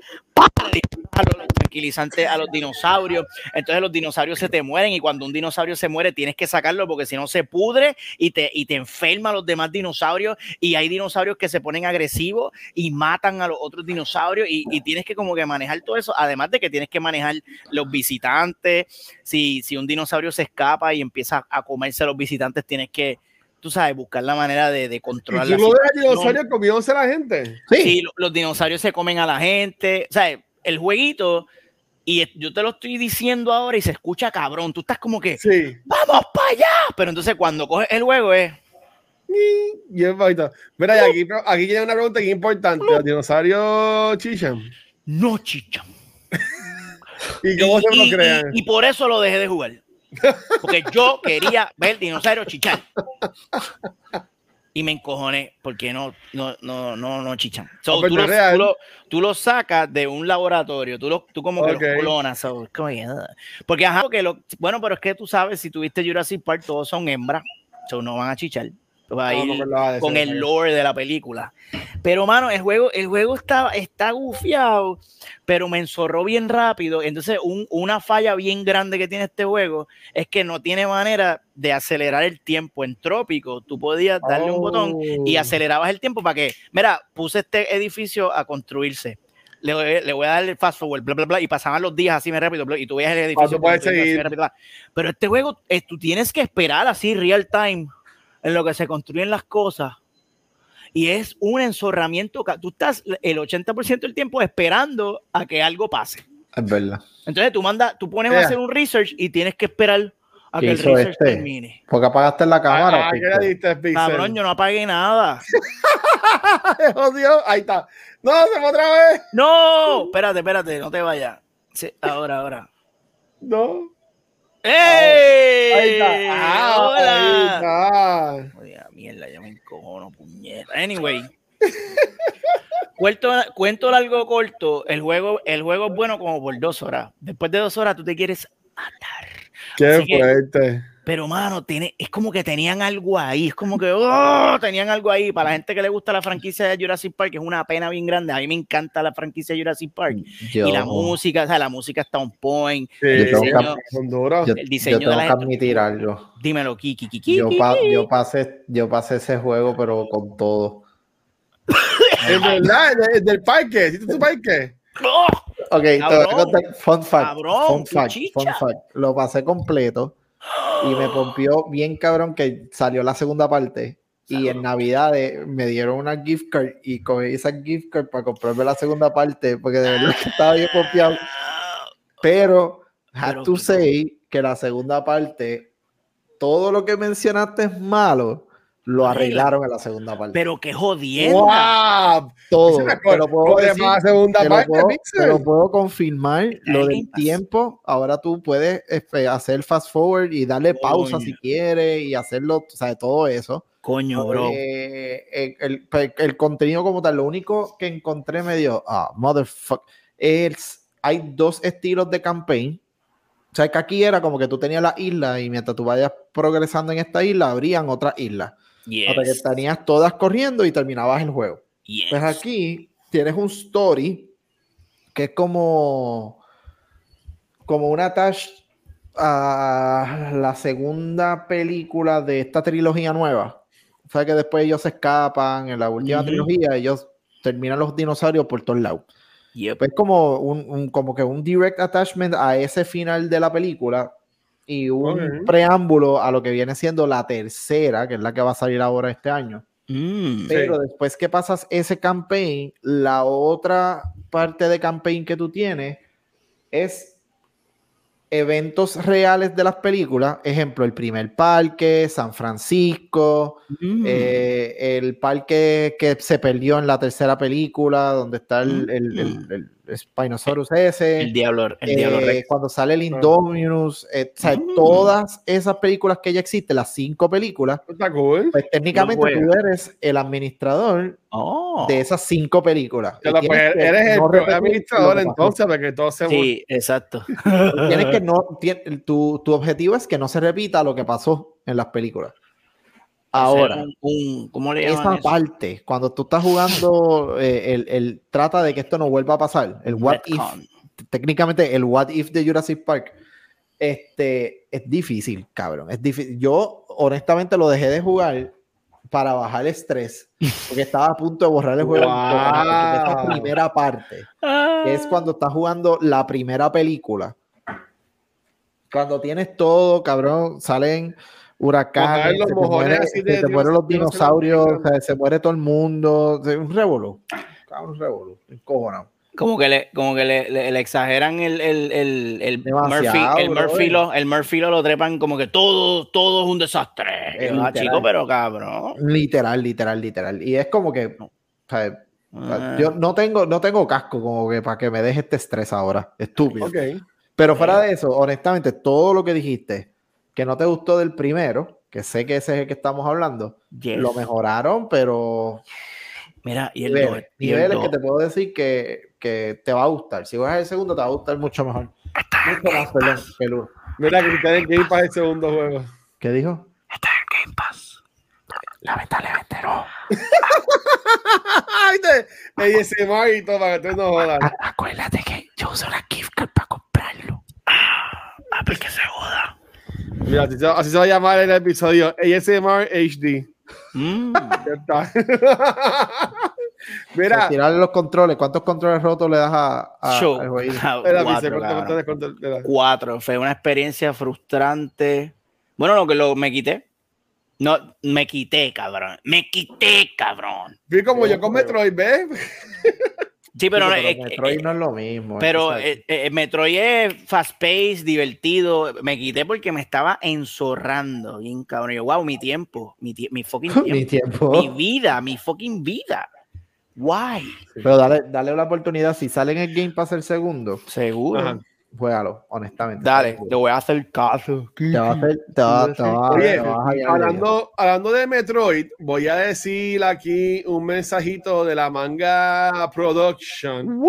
disparas los tranquilizantes a los dinosaurios. Entonces los dinosaurios se te mueren y cuando un dinosaurio se muere tienes que sacarlo porque si no se pudre y te, y te enferma a los demás dinosaurios y hay dinosaurios que se ponen agresivos y matan a los otros dinosaurios y, y tienes que como que manejar todo eso, además de que tienes que manejar los visitantes, si, si un dinosaurio se escapa y empieza a comerse a los visitantes, tienes que, tú sabes, buscar la manera de, de ¿Y controlar tú lo situación. dinosaurios comiéndose a la gente? Sí. Sí, lo- los dinosaurios se comen a la gente, o sea, el jueguito, y yo te lo estoy diciendo ahora y se escucha cabrón, tú estás como que, Sí. vamos para allá, pero entonces cuando coges el juego es, Y es bonito. Mira, y aquí, aquí tiene una pregunta que es importante. ¿Los dinosaurios chichan? no chicha. ¿Y cómo se lo y, crean? y- y por eso lo dejé de jugar. Porque yo quería ver dinosaurio chichar. Y me encojoné porque no, no, no, no, no chichan. So, pues tú, tú, lo, tú sacas de un laboratorio, tú, lo, tú como que Ok. los clonas. so, que, porque, ajá, porque lo, bueno, pero es que tú sabes, si tuviste Jurassic Park, todos son hembras, so no van a chichar. No, ir no me con el lore de la película. Pero, mano, el juego, el juego está, está gufiado, pero me enzorró bien rápido. Entonces, un- una falla bien grande que tiene este juego es que no tiene manera de acelerar el tiempo. En Trópico, tú podías darle un botón y Oh. acelerabas el tiempo para que, mira, puse este edificio a construirse. Le, voy- le voy a dar el fast forward, bla, bla, bla, y pasaban los días así muy rápido, bla, y tú veías el edificio. tú puedes construyendo así seguir. rápido. Pero este juego, eh, tú tienes que esperar así real time en lo que se construyen las cosas. Y es un enzorramiento. Tú estás el 80% del tiempo esperando a que algo pase. Es verdad. Entonces tú mandas, tú pones a hacer un research y tienes que esperar a ¿Qué que el research este? termine. Porque apagaste la cámara. Ah. Cabrón, yo no apagué nada. Ahí está. No, se fue otra vez. No, espérate, espérate, no te vayas. Sí, ahora, ahora. No. ¡Ey! Ahí está. Ah, ¡Hola! ahí está. Oye, mierda, ya me encojono, puñeta. Anyway. cuento, cuento largo corto. El juego, el juego es bueno como por dos horas. Después de dos horas tú te quieres matar. Qué Así que- fuerte. Pero, mano, tiene, es como que tenían algo ahí. Es como que, oh, tenían algo ahí. Para la gente que le gusta la franquicia de Jurassic Park, es una pena bien grande. A mí me encanta la franquicia de Jurassic Park. Yo, Y la música, o sea, la música está on point. Sí, Yo tengo diseño- que- son duros. yo, el yo diseño de tengo las que admitir algo. Dímelo, Kiki, Kiki. Yo, pa- yo, pasé, yo pasé ese juego, pero con todo. Es verdad, del, del parque. ¿Hiciste tu parque? ¡Oh! Ok, te voy a Cabrón. contar- fun fact. Cabrón, fun fact, fun fact. Lo pasé completo y me pompió bien cabrón que salió la segunda parte. Y en Navidad me dieron una gift card y cogí esa gift card para comprarme la segunda parte porque de verdad que estaba bien pompeado. Pero, Pero to say que la segunda parte, todo lo que mencionaste es malo, lo Arregla. arreglaron en la segunda parte. Pero qué jodienda. ¡Wow! todo. Te lo puedo decir, segunda te lo parte, puedo, Pixel. te lo puedo confirmar. Lo del tiempo, ahora tú puedes este, hacer fast forward y darle pausa Coño. si quieres y hacerlo, o sea, todo eso. Coño, bro. Eh, el, el- el- el contenido como tal, lo único que encontré medio, ah, motherfucker, es, hay dos estilos de campaign. O sea, que aquí era como que tú tenías la isla y mientras tú vayas progresando en esta isla, habrían otras islas. Hasta que Yes. tenías todas corriendo y terminabas el juego. yes. Pues aquí tienes un story que es como, como una attach a la segunda película de esta trilogía nueva. O sea que después ellos se escapan en la última Ujú. trilogía, ellos terminan los dinosaurios por todos lados. Yep. Pues como un, un- como que un direct attachment a ese final de la película y un Ok. preámbulo a lo que viene siendo la tercera, que es la que va a salir ahora este año. Mm. Pero después que pasas ese campaign, la otra parte de campaign que tú tienes es eventos reales de las películas. Ejemplo, el primer parque, San Francisco, Mm. eh, el parque que se perdió en la tercera película, donde está el, el, el- el Spinosaurus ese. el diablo, el eh, diablo Rex. cuando sale el Indominus, eh, o sea, Mm. todas esas películas que ya existen, las cinco películas, Está cool. pues técnicamente tú eres el administrador Oh. de esas cinco películas. Pues, que eres el no administrador que entonces, porque todos se Sí, exacto. Tienes que no, tu, tu objetivo es que no se repita lo que pasó en las películas. Ahora, Un, un- ¿cómo le esa eso? parte, cuando tú estás jugando, eh, el, el- trata de que esto no vuelva a pasar. El what if, técnicamente el what if de Jurassic Park, este, es difícil, cabrón. Es difícil. Yo, honestamente, lo dejé de jugar para bajar el estrés, porque estaba a punto de borrar el juego. Wow. Esa primera parte, Ah. que es cuando estás jugando la primera película. Cuando tienes todo, cabrón, salen huracanes, Mojar los se muere- así se mueren los dinos- dinosaurios, dinosaurios. o sea, se muere todo el mundo, es un revolú. Un revolú, encojonado. Como que le, como que le, le- le exageran el, el, el, el Murphy, el Murphy, lo, el Murphy lo, lo trepan como que todo, todo es un desastre. Eh, Ah, literal. chico, pero cabrón. Literal, literal, literal. Y es como que, o sea, Ah. yo no tengo, no tengo casco como que para que me deje este estrés ahora, estúpido. Ok. Pero fuera de eso, honestamente, todo lo que dijiste que no te gustó del primero, que sé que ese es el que estamos hablando, Yes. lo mejoraron, pero Mira, y el, niveles, y el niveles que te puedo decir que, que te va a gustar. Si vas al segundo, te va a gustar mucho mejor. Mucho más, perdón, que el uno. Mira que ustedes en Game Pass el segundo juego. ¿Qué dijo? Está en Game Pass. Lamentablemente no. ASMR y todo para que tú no jodas. Acuérdate que yo uso la gift card para comprarlo. Ah, ah, porque se joda. Mira, así se, así se va a llamar el episodio ASMR HD. Mm. Ya está. Mira, Tirarle los controles. ¿Cuántos controles rotos le das a, a- Show. al jueguito? Espera, cuatro, dice, control, cabrón. control, control, espera. Cuatro. Fue una experiencia frustrante. Bueno, lo que lo, me quité. No, me quité, cabrón. Me quité, cabrón. Vi como yo con Metroid, ¿ves? Sí, pero, no, Sí, eh, Metroid eh, no es lo mismo. pero eh, eh, Metroid es fast pace, divertido. Me quité porque me estaba enzorrando. Bien, cabrón. Yo, wow, mi tiempo. Mi, tie- mi fucking tiempo. mi tiempo. mi vida, mi fucking vida. Why? Pero dale, dale la oportunidad. Si sale en el Game Pass el segundo, Seguro. Ajá. Juégalo, honestamente. Dale, te voy a hacer caso. Te va a hacer. Te va, te va- Oye, te vas a llenar de hablando, hablando de Metroid, voy a decir aquí un mensajito de la manga Production.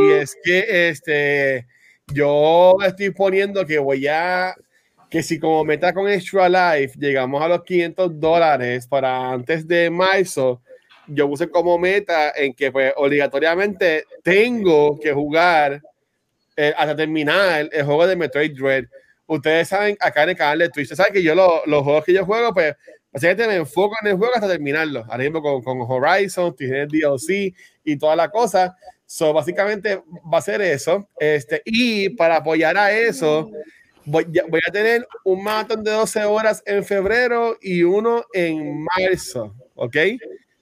Y es que este yo estoy poniendo que voy a que si como meta con Extra Life llegamos a los 500 dólares para antes de marzo, yo puse como meta en que pues obligatoriamente tengo que jugar eh, hasta terminar el juego de Metroid Dread. Ustedes saben, acá en el canal de Twitch, saben que yo lo- los juegos que yo juego, pues básicamente me enfoco en el juego hasta terminarlo. Ahora mismo con, con Horizon, tiene DLC y toda la cosa. So, básicamente va a ser eso. Este, y para apoyar a eso, voy, voy a tener un maratón de 12 horas en febrero y uno en marzo. ¿Ok?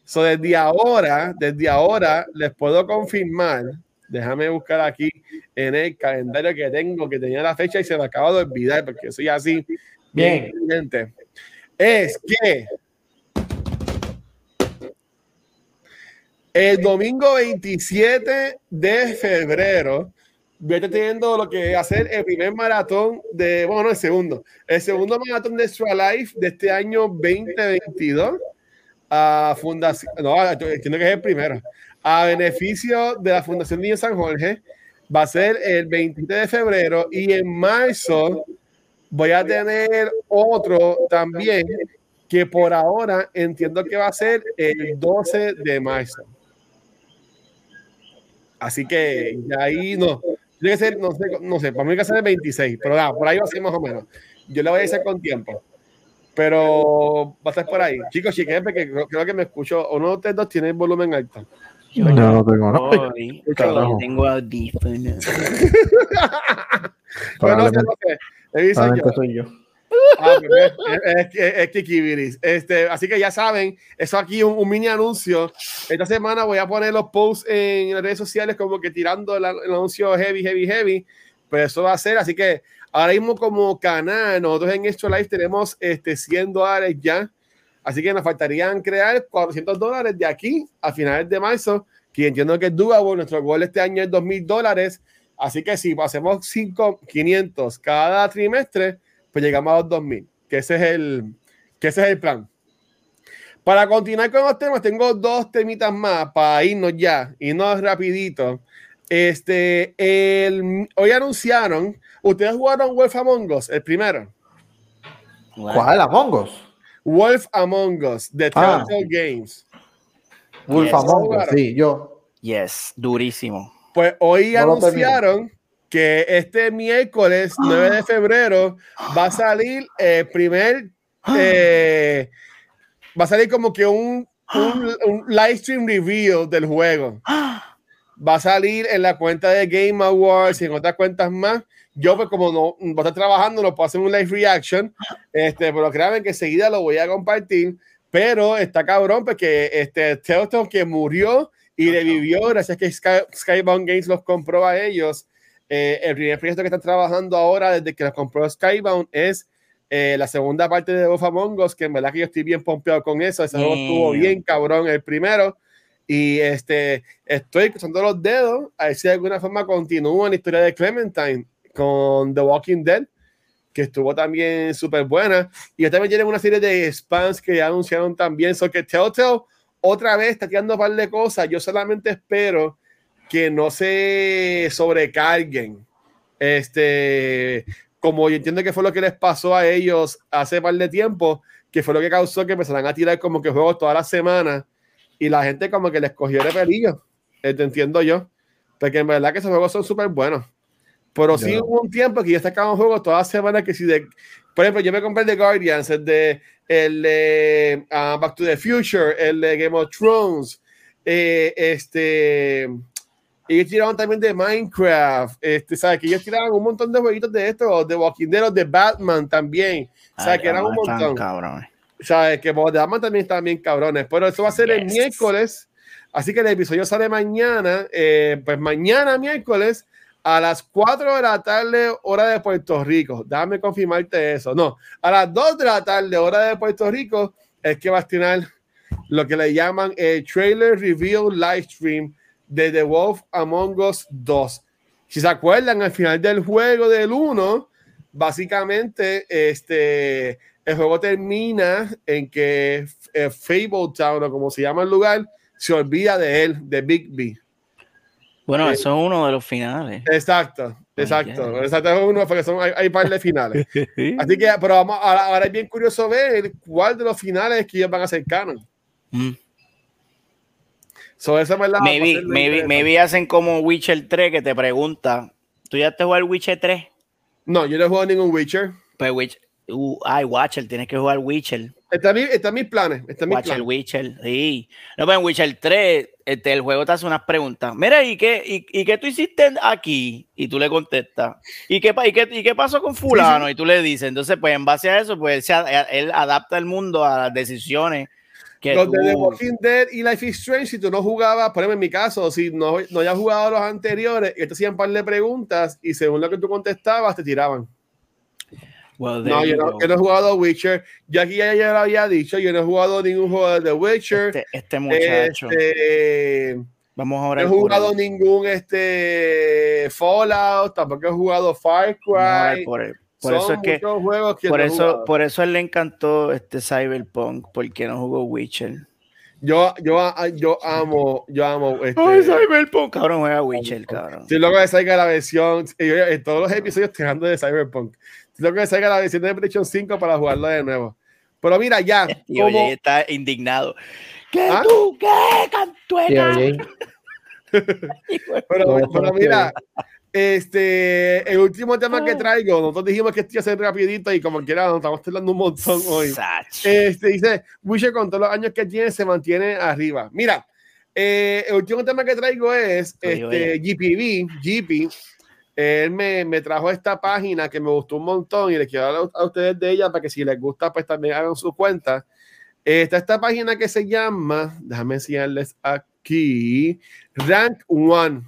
So, desde ahora, desde ahora les puedo confirmar. Déjame buscar aquí en el calendario que tengo, que tenía la fecha y se me acaba de olvidar porque soy así. Bien. inteligente. Es que el domingo 27 de febrero voy a estar teniendo lo que ser el primer maratón de, bueno, no, el segundo, el segundo maratón de Extra Life de este año 2022 a Fundación, no, entiendo que es el primero, a beneficio de la Fundación Niño San Jorge, va a ser el 23 de febrero y en marzo voy a tener otro también que por ahora entiendo que va a ser el 12 de marzo. Así que ya ahí no. Tiene que ser, no sé, no sé, para mí que ser el 26, pero nada, por ahí va a ser más o menos. Yo le voy a hacer con tiempo. Pero va a estar por ahí. Chicos, chiques, porque creo, creo que me escucho. Uno de ustedes dos tiene el volumen alto. Yo no tengo nada. Sorry, carajo. yo tengo audífonos. Pero no sé, no yo. Probablemente soy yo. Ah, pues, es, es, es, es Kiki Viris. Este, así que ya saben, eso aquí un, un mini anuncio. Esta semana voy a poner los posts en las redes sociales como que tirando el, el anuncio heavy, heavy, heavy. Pero eso va a ser, así que ahora mismo como canal, nosotros en Extra Life tenemos este 100 dólares ya. Así que nos faltarían crear 400 dólares de aquí a finales de marzo, que entiendo que es doable. Nuestro gol este año es 2.000 dólares. Así que si hacemos 5, 500 cada trimestre, pues llegamos a los 2000, que ese es el, que ese es el plan. Para continuar con los temas, tengo dos temitas más para irnos ya, irnos rapidito. Este, el, hoy anunciaron, ustedes jugaron Wolf Among Us, el primero. ¿Cuál? Among Us. Wolf Among Us, de Ah. Telltale Games. Wolf Yes. Among Us, sí, yo. Yes, durísimo. Pues hoy No anunciaron que este miércoles 9 de febrero va a salir el primer, eh, va a salir como que un, un, un live stream review del juego. Va a salir en la cuenta de Game Awards y en otras cuentas más. Yo, pues, como no voy a estar trabajando, no puedo hacer un live reaction. Este, pero créanme que enseguida lo voy a compartir. Pero está cabrón, porque este Telltale que murió y revivió gracias a que Sky, Skybound Games los compró a ellos. Eh, el primer proyecto que están trabajando ahora desde que los compró Skybound es eh, la segunda parte de Wolf Among Us, que en verdad que yo estoy bien pompeado con eso. Ese juego estuvo Damn. bien cabrón el primero. Y este, estoy cruzando los dedos a ver si de alguna forma continúa la historia de Clementine con The Walking Dead, que estuvo también súper buena. Y también tienen una serie de spams que ya anunciaron también. So que Telltale otra vez está tirando un par de cosas. Yo solamente espero que no se sobrecarguen. Este, como yo entiendo que fue lo que les pasó a ellos hace par de tiempo, que fue lo que causó que empezaran a tirar como que juegos todas las semanas y la gente como que les cogió de pelillo. Este, entiendo yo. Porque en verdad que esos juegos son súper buenos. Pero sí Ya. hubo un tiempo que yo sacaba juegos todas las semanas que si de... Por ejemplo, yo me compré el de Guardians, el de, el de ah, Back to the Future, el de Game of Thrones, eh, este... Ellos tiraban también de Minecraft, este, ¿sabes? Que ellos tiraban un montón de jueguitos de estos, de Walking Dead, de Batman también, ¿sabes? Ay, que eran un montón. cabrones. ¿sabes? Que de Batman también están bien cabrones, pero eso va a ser el Yes. miércoles, así que el episodio sale mañana, eh, pues mañana miércoles a las 4 de la tarde, hora de Puerto Rico. Déjame confirmarte eso. No, a las 2 de la tarde, hora de Puerto Rico, es que va a estrenar lo que le llaman el trailer review live stream de The Wolf Among Us 2. Si se acuerdan, al final del juego del 1, básicamente este, el juego termina en que eh, Fable Town, o como se llama el lugar, se olvida de él, de Big B. Bueno, Eh, eso es uno de los finales. Exacto, exacto. yeah. Exacto, es uno, porque son, hay, hay par de finales. Así que, pero vamos, ahora, ahora es bien curioso ver cuál de los finales que ellos van a hacer canon. Mm. So, eso es verdad. Maybe, ser maybe, maybe hacen como Witcher 3 que te pregunta, ¿tú ya te jugar Witcher 3? No, yo no he jugado ningún Witcher. Pues Witcher, uh, ay, Watcher, tienes que jugar Witcher. Está en mi- está mis planes. Está mis Watcher, planes. Witcher, sí. No, pero en Witcher 3, este, el juego te hace unas preguntas. Mira, ¿y qué, y, y qué tú hiciste aquí? Y tú le contestas. ¿Y qué, pa- y qué, y qué pasó con fulano? Y tú le dices. Entonces, pues en base a eso, pues él, se él adapta el mundo a las decisiones que Los de The Walking Dead y Life is Strange, si tú no jugabas, por ejemplo, en mi caso, si no, no hayas jugado los anteriores, y te hacían un par de preguntas y según lo que tú contestabas, te tiraban. Well, No, yo no, go. yo no he jugado Witcher. Yo aquí ya, ya lo había dicho, yo no he jugado ningún juego de Witcher. Este, este muchacho. Este, Vamos a no he jugado él. ningún este, Fallout, tampoco he jugado Far a Cry. por él. Por eso es que por no eso, por eso a él le encantó este Cyberpunk, porque no jugó Witcher. Yo, yo, yo amo, yo amo este, Ay, Cyberpunk. Cabrón, juega Witcher, cabrón. Estoy loco de salga la versión. yo En todos los episodios hablando de Cyberpunk. Loco de salga la versión de PlayStation 5 para jugarlo de nuevo. Pero mira, ya. Y oye, como- está indignado. ¿Qué ¿Ah? tú? ¿Qué, oye, pero, pero mira, este, el último tema Ah. que traigo, nosotros dijimos que esto iba a ser rapidito y como quiera, nos estamos hablando un montón hoy. Sach. Este dice, Wisher con todos los años que tiene se mantiene arriba. Mira, eh, el último tema que traigo es Oye, este, GPV, GP. Él me, me trajo esta página que me gustó un montón y les quiero hablar a ustedes de ella para que si les gusta, pues también hagan su cuenta. Está esta página que se llama, déjame enseñarles aquí, Rank One.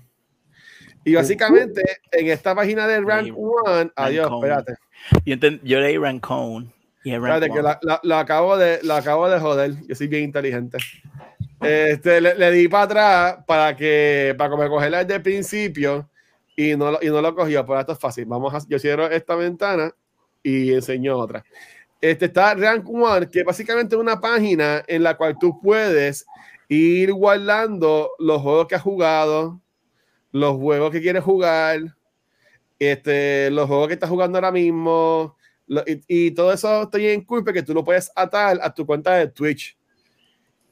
Y básicamente en esta página de Rank One, adiós, espérate. Yo, yo leí Rancone. Y Espérate, que la, la- la acabo de, la acabo de joder. Yo soy bien inteligente. Este, le, le di para atrás para que para que me cogerla desde el principio y no, lo, y no lo cogió. Pero esto es fácil. Vamos a, yo cierro esta ventana y enseño otra. Este está Rank One, que básicamente es una página en la cual tú puedes ir guardando los juegos que has jugado, los juegos que quieres jugar, este, los juegos que estás jugando ahora mismo, lo- y, todo eso estoy en culpa que tú lo puedes atar a tu cuenta de Twitch.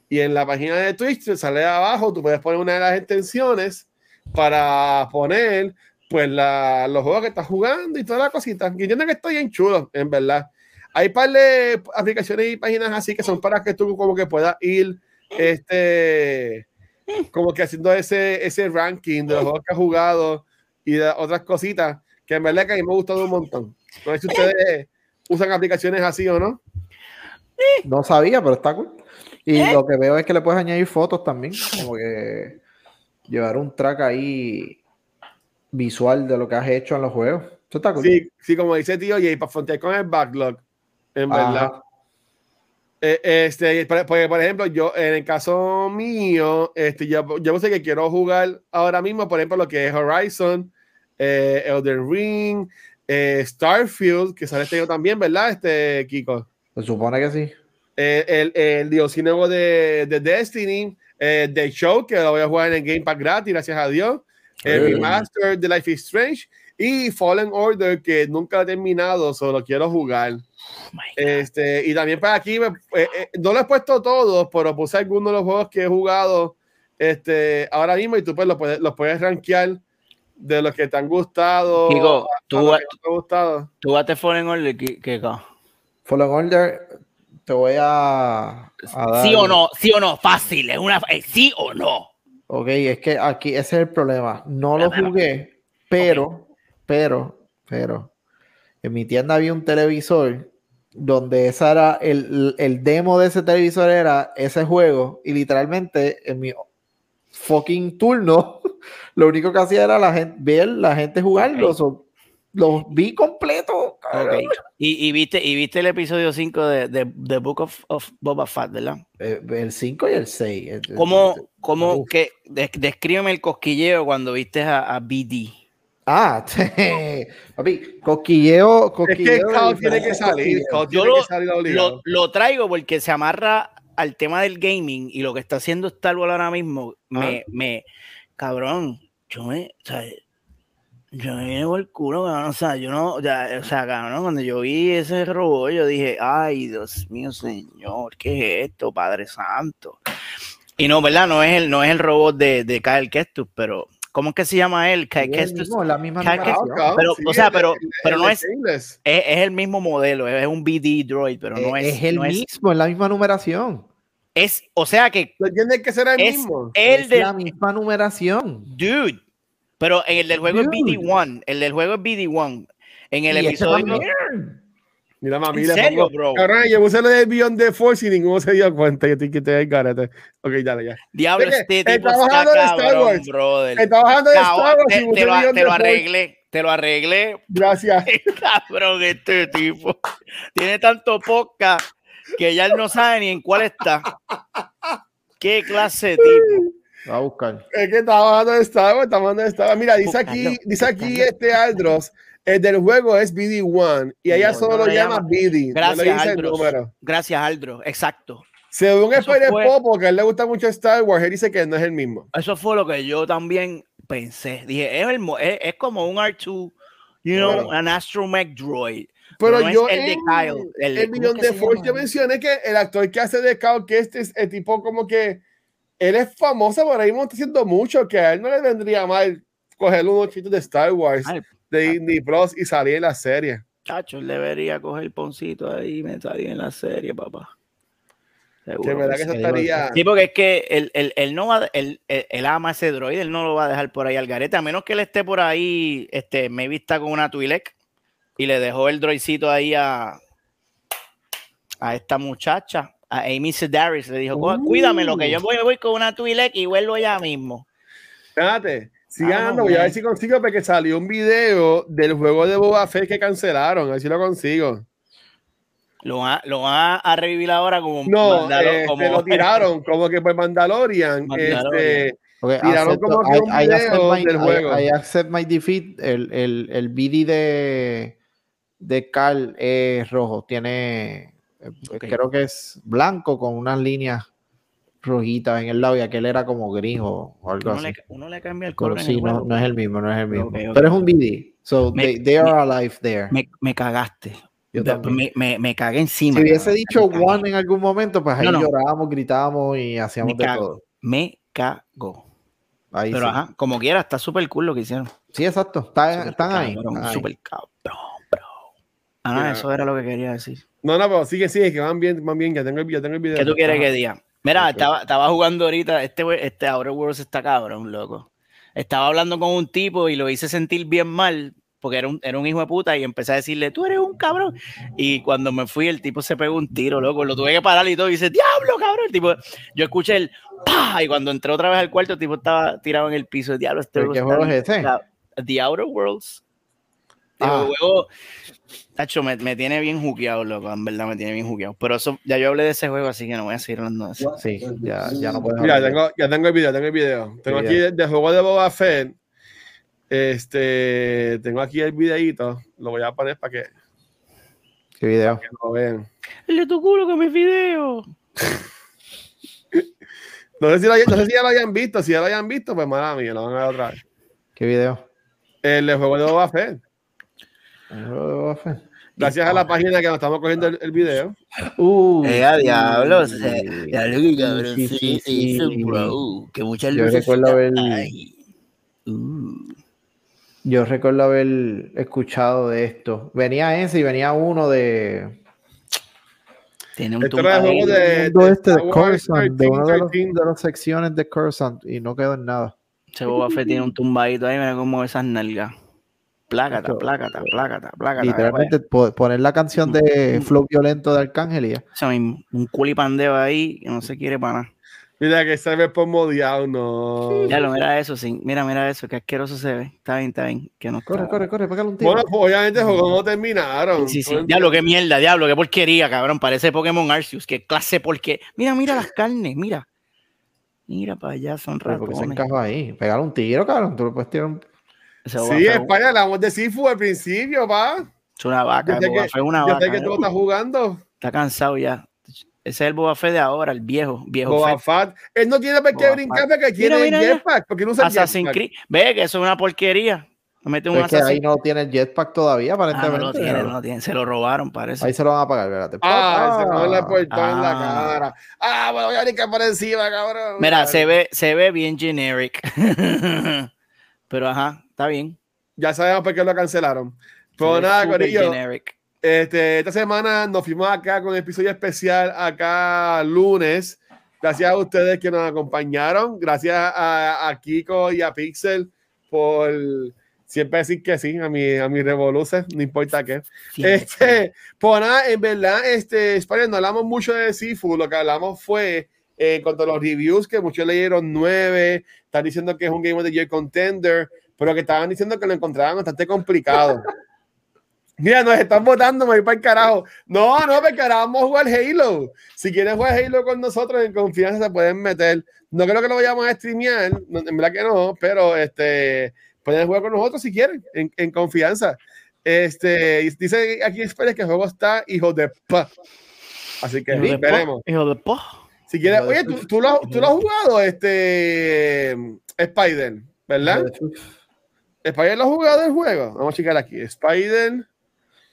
Y en la página de Twitch te sale abajo, tú puedes poner una de las extensiones para poner pues la, los juegos que estás jugando y todas las cositas. Y entiendo que estoy en chulo, en verdad. Hay par de aplicaciones y páginas así que son para que tú como que puedas ir este como que haciendo ese, ese ranking de los juegos que has jugado y de otras cositas que en verdad que a mí me ha gustado un montón. No sé si ustedes usan aplicaciones así o no. No sabía, pero está cool. Y ¿Eh? lo que veo es que le puedes añadir fotos también, como que llevar un track ahí visual de lo que has hecho en los juegos. Eso está cool. Sí, sí, como dice tío Jay, para frontear con el backlog, en verdad. Eh, este, por, por- ejemplo, yo en el caso mío, este, yo, yo sé que quiero jugar ahora mismo, por ejemplo, lo que es Horizon, eh, Elden Ring, eh, Starfield, que sale este año también, ¿verdad? Este, Kiko. Se supone que sí. Eh, el, el nuevo de, de Destiny, eh, The Show, que lo voy a jugar en el Game Pass gratis, gracias a Dios. El Sí. remaster de Life is Strange y Fallen Order, que nunca lo he terminado, solo quiero jugar. Oh. Este, y también para aquí, me- eh, eh, no lo he puesto todos, pero puse algunos de los juegos que he jugado este, ahora mismo y tú pues los puedes, los puedes rankear de los que te han gustado. A tú, no te han gustado. tú bate Fallen Order, Ki- Kiko. Fallen Order, te voy a, a dar. ¿Sí o no? ¿Sí o no? Fácil. Es una, eh, ¿Sí o no? Ok, es que aquí ese es el problema. No lo jugué, pero, pero, pero, en mi tienda había un televisor donde esa era el, el demo de ese televisor era ese juego y literalmente en mi fucking turno lo único que hacía era la gente ver la gente jugarlo. Ok. so, los vi completo. Cabrón. Ok. Y, y viste, y viste el episodio 5 de, de The Book of, of Boba Fett, ¿verdad? Eh, El 5 y el 6. ¿Cómo, cómo Uf. que, des- descríbeme el cosquilleo cuando viste a, a BD? Ah, papi, cosquilleo, Es que cosquilleo. Cal de tiene que salir, tiene Yo que lo- salir obligado. Lo, lo traigo porque se amarra al tema del gaming y lo que está haciendo Star Wars ahora mismo, me, me, cabrón, yo me, o sea, yo me llevo el culo, cabrón, o sea, yo no, ya, o sea, cabrón, cuando yo vi ese robot, yo dije, ay, Dios mío, señor, ¿qué es esto, Padre Santo? Y no, ¿verdad? No es el, no es el robot de, de Kyle Kestus, pero, ¿cómo es que se llama él? Kyle Kestus. mismo, la misma. Cal, pero, sí, o sea, pero- el pero el no es-. Es, es el mismo modelo, es un BD droid, pero no Eh, es. es el no mismo, es la misma numeración. es- o sea que ¿Tú entiendes que será el es mismo? el es la misma numeración. dude. Pero en el del juego Dude. es BD1, el del juego es BD1. En el episodio. Mira, mami, ¿En le serio, pongo- bro? Cabrón, yo puse lo de Beyond the Force y ninguno se dio cuenta. Yo estoy que te garete. Ok, dale, ya. Diablo, este tipo está trabajando en Star Wars. brother. Está bajando de Star Wars te, te lo, te lo Force. arreglé, te lo arreglé. Gracias. Cabrón, este tipo. Tiene tanto podcast que ya él no sabe ni en cuál está. ¿Qué clase de tipo? Va a buscar. Es que estaba bajando de Star Wars, está bajando de Star Wars. Mira, dice aquí, dice aquí este Aldros. El del juego es BD1 y ella No, solo no lo llama llama. BD. Gracias, no Aldros. Gracias, Aldro. Exacto. Según Spider fue- Popo, que a él le gusta mucho Star Wars, él dice que no es el mismo. Eso fue lo que yo también pensé. Dije, es, el es, es como un R2, you know, Bueno. an astromech droid. Pero no yo el de Kyle, el de- el ¿cómo Beyond es que the se Force yo mencioné que el actor que hace de Kyle, que este es el tipo como que él es famoso, por ahí está haciendo mucho, que a él no le vendría mal coger unos chitos de Star Wars, Ay, de Disney Plus y salir en la serie. Chacho, él debería coger poncito ahí y me salir en la serie, papá. Seguro Que en verdad que eso sí. estaría. Sí, porque es que él, él- él no va, él, él- él ama ese droid, él no lo va a dejar por ahí al garete, a menos que él esté por ahí, este, maybe está con una Twi'lek y le dejó el droidcito ahí a, a esta muchacha, a Amy Sedaris, le dijo, "Cu- cuídame lo que yo voy, voy con una Twi'lek y vuelvo ya mismo. Espérate, sigan Ah, andando, voy a ver si consigo porque salió un video del juego de Boba Fett que cancelaron, a ver si lo consigo. Lo va, lo va a revivir ahora como No, Mandalo- este, como- lo tiraron como que por Mandalorian. Mandalorian. Este, Okay, Tiraron acepto- como que un I- video my- del I- juego. I accept my defeat. El, el, el BD de, de Carl es rojo. Tiene, eh, creo que es blanco con unas líneas rojitas en el lado y aquel era como gris o, algo uno, así. le, uno le cambia el Pero color en sí, el no, no es el mismo, no es el mismo. Pero es un BD. So Me- they, they are alive there. Me, me cagaste. Yo Me, me, me- cagué encima. si hubiese dicho one en algún momento, pues ahí No, no. llorábamos, gritábamos y hacíamos Me de cago. todo. Me cago. Ahí Pero sí. ajá, como quiera, está súper cool lo que hicieron. Sí, exacto. Está- están ahí. cabrón, están ahí. Súper cabrón, bro. Ah, eso era lo que quería decir. No, no, pero sigue, sigue, que van bien, van bien, ya tengo el, ya tengo el video. ¿Qué tú quieres que diga? Mira, estaba, estaba jugando ahorita, este, este Outer Worlds está cabrón, loco. Estaba hablando con un tipo y lo hice sentir bien mal porque era un, era un hijo de puta y empecé a decirle, tú eres un cabrón. Y cuando me fui, el tipo se pegó un tiro, loco. Lo tuve que parar y todo. Y dice, diablo, cabrón. El tipo, yo escuché el ¡pah! Y cuando entré otra vez al cuarto, el tipo estaba tirado en el piso. Diablo, este ¿Pero qué juego es ese? The Outer Worlds. El Ah. juego, tacho, me, me tiene bien juqueado, loco. En verdad me tiene bien juqueado. Pero eso, ya yo hablé de ese juego, así que no voy a seguir hablando de eso. Sí, ya, ya no puedes Mira, tengo, ya tengo el video, tengo el video. Tengo Sí, aquí ya. el de juego de Boba Fett. Este, tengo aquí el videito. Lo voy a poner para que, ¿Qué video? que lo vean. El de tu culo que mi video. No sé, si lo, no sé si ya lo hayan visto. Si ya lo hayan visto, pues mala mía, lo van a ver otra vez. ¿Qué video? El de juego de Boba Fett. El juego de Boba Fett. Gracias a la página que nos estamos cogiendo el, el video. Uh, Eh, a diablo, sí. se- diablo, que cabrón, Sí, sí, sí, sí. bro, que muchas Yo luces. recuerdo haber-. Uh, Yo recuerdo haber escuchado de esto. Venía ese y venía uno de. tiene un Esto era el tumbadito. juego de, mundo de este de Coruscant, de una de, los- 13, de las secciones de Coruscant y no quedó en nada. Ese Boba Fett tiene un tumbadito ahí, mira cómo esas nalgas. Plácata, plácata, plácata, plácata. Literalmente po- poner la canción de Flow Violento de Arcángel y ya. Eso mismo, un culipandeo ahí que no se quiere para nada. Mira que se ve por modiado, no. Ya lo mira eso, sí. Mira, mira eso, que asqueroso se ve. Está bien, está bien. Que no está- Corre, corre, corre, pégale un tiro. Bueno, pues obviamente el juego no terminaron. Sí, sí. Diablo, qué mierda, diablo, qué porquería, cabrón. Parece Pokémon Arceus, qué clase porque. Mira, mira las carnes, mira. Mira para allá, son Pero ¿por qué se ratones. encajó ahí? Pégale un tiro, cabrón. Tú le puedes tirar un. Sí, España, hablamos de Sifu al principio, pa. Es una vaca, Yo el Boba que- una Yo vaca. sé que tú lo ¿eh? estás jugando. Está cansado ya. Ese es el Boba Fett de ahora, el viejo, viejo Boba Fett. Él no tiene por qué brincar porque tiene mira, el ya. jetpack. Porque no usa el Assassin's. Creed. Ve que eso es una porquería. Me mete un Es que ahí no tiene el jetpack todavía, Ah, no aparentemente. lo tiene, no lo tiene. Se lo robaron, parece. Ahí se lo van a pagar, espérate. Ah, se me le portó en la Ah. cara. Ah, bueno, voy a brincar por encima, cabrón. Mira, se ve, se ve bien generic. Pero ajá, está bien. Ya sabemos por qué lo cancelaron. Pero ve nada, Corillo. Este, esta semana nos fuimos acá con un episodio especial acá lunes. Gracias a ustedes que nos acompañaron. Gracias a, a Kiko y a Pixel por siempre decir que sí a mi, a mi revoluce, no importa qué. Este, pues nada, en verdad, este, Spider, no hablamos mucho de Sifu, lo que hablamos fue eh, en cuanto a los reviews, que muchos leyeron nueve, están diciendo que es un Game of the Year contender, pero que estaban diciendo que lo encontraban bastante complicado. Mira, nos están votando, me voy para el carajo. No, no, porque ahora vamos a jugar Halo. Si quieren jugar Halo con nosotros, en confianza se pueden meter. No creo que lo vayamos a streamear, en verdad que no, pero este, pueden jugar con nosotros si quieren, en, en confianza. Este, dice aquí Express que el juego está hijo de pa. Así que Hijo de veremos. Hijo de po. Si quieres, oye, ¿tú, tú, lo, tú lo has jugado, este Spider, ¿verdad? Spider lo ha jugado el juego. Vamos a checar aquí. Spider.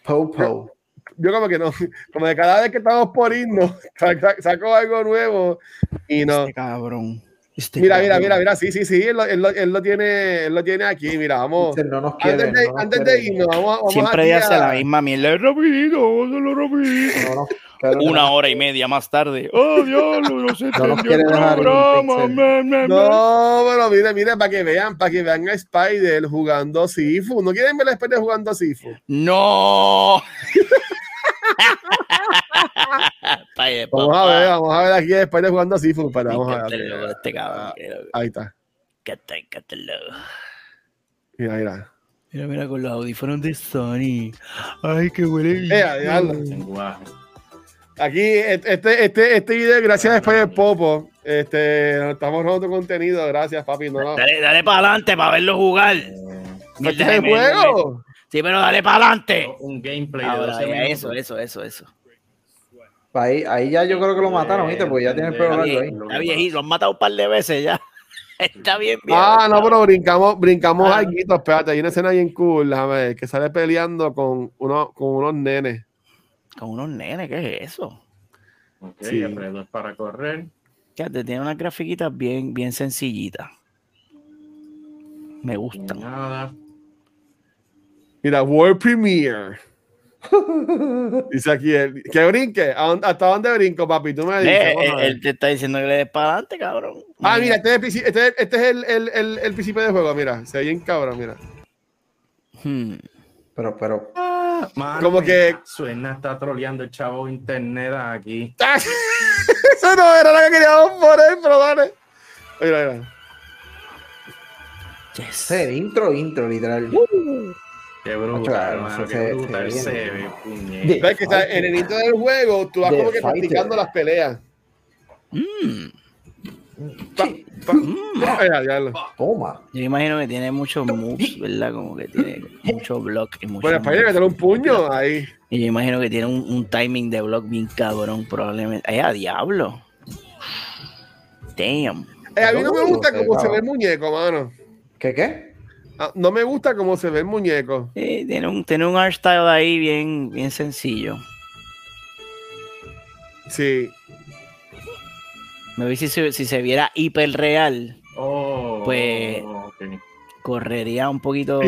Popo. Yo como que no, como de cada vez que estamos por irnos, saco algo nuevo y no. Este cabrón. Este Mira, mira, cabrón. mira, mira, sí, sí, sí, él lo, él lo- él lo tiene, él lo tiene aquí, mira, vamos. No nos quiere. Antes de, no nos antes quiere. de irnos, vamos, vamos Siempre hace a- la misma mierda. Rapidito, hazlo rapidito. No nos Una hora y media más tarde. Oh, diablo, no se No nos quiere dejar programa. No, pero mire, mire, para que vean, para que vean a Spider jugando Sifu. ¿No quieren ver a Spider jugando Sifu? No. Vamos a ver, vamos a ver aquí a Spider jugando Sifu. Para, vamos a ver. este cabrón. Ahí está. El logo. Mira, mira. Mira, mira, con los audífonos de Sony. Ay, qué huele bien. Eh. Aquí, este, este, este video, es gracias a Spider Popo. Este, nos estamos robando contenido. Gracias, papi. No, no. Dale, dale para adelante para verlo jugar. ¿Este es el juego? Sí, pero dale para adelante. Un gameplay de Ahora, 12 ya, minutos. eso, eso, eso, eso. Ahí, ahí ya yo creo que lo mataron, ¿viste? Porque ya tiene el pelo largo ahí. está viejito, lo han matado un par de veces ya. Está bien, bien. Ah, no, pero brincamos, brincamos Ah. algo. Espérate, hay una escena bien cool, déjame ver, que sale peleando con, uno, con unos nenes. Con unos nenes, ¿qué es eso? Ok, Sí. alrededor para correr. Fíjate, tiene unas grafiquitas bien, bien sencillitas. Me gustan. Nada. Mira, World Premiere. Dice aquí, el, que brinque. ¿A dónde- ¿Hasta dónde brinco, papi? Tú me dices. Eh, a eh, él te está diciendo que le des para adelante, cabrón. ah, mira, este es, el, este, es- este es el, el, el, el principio del juego, mira. Se ve bien cabrón, mira. Hmm. Pero, pero. Ah, mano, Como que- Suena, está troleando el chavo internet aquí. ¡Ah! Eso no era lo que queríamos poner, pero dale. Mira, mira. Yes. Intro, intro, literal. Qué brutal, claro, mano, se- qué brutal se ve, puñeta. Ves que está en el intro del juego, tú vas The como que Fighter. practicando las peleas. Mm. Pa, pa, mira, ya lo- Toma. Yo imagino que tiene muchos moves, ¿verdad? Como que tiene mucho block y mucho Bueno, Spider, que te un puño ahí. Y yo imagino que tiene un, un timing de block bien cabrón, probablemente. ¡Ay, a diablo! Damn. Eh, a mí no me gusta cómo se ve el muñeco, mano. ¿Qué qué? Ah, No me gusta cómo se ve el muñeco. Sí, tiene un, tiene un art style ahí bien, bien sencillo. Sí. Me vi si se, si se viera hiper real, Oh, Pues- correría un poquito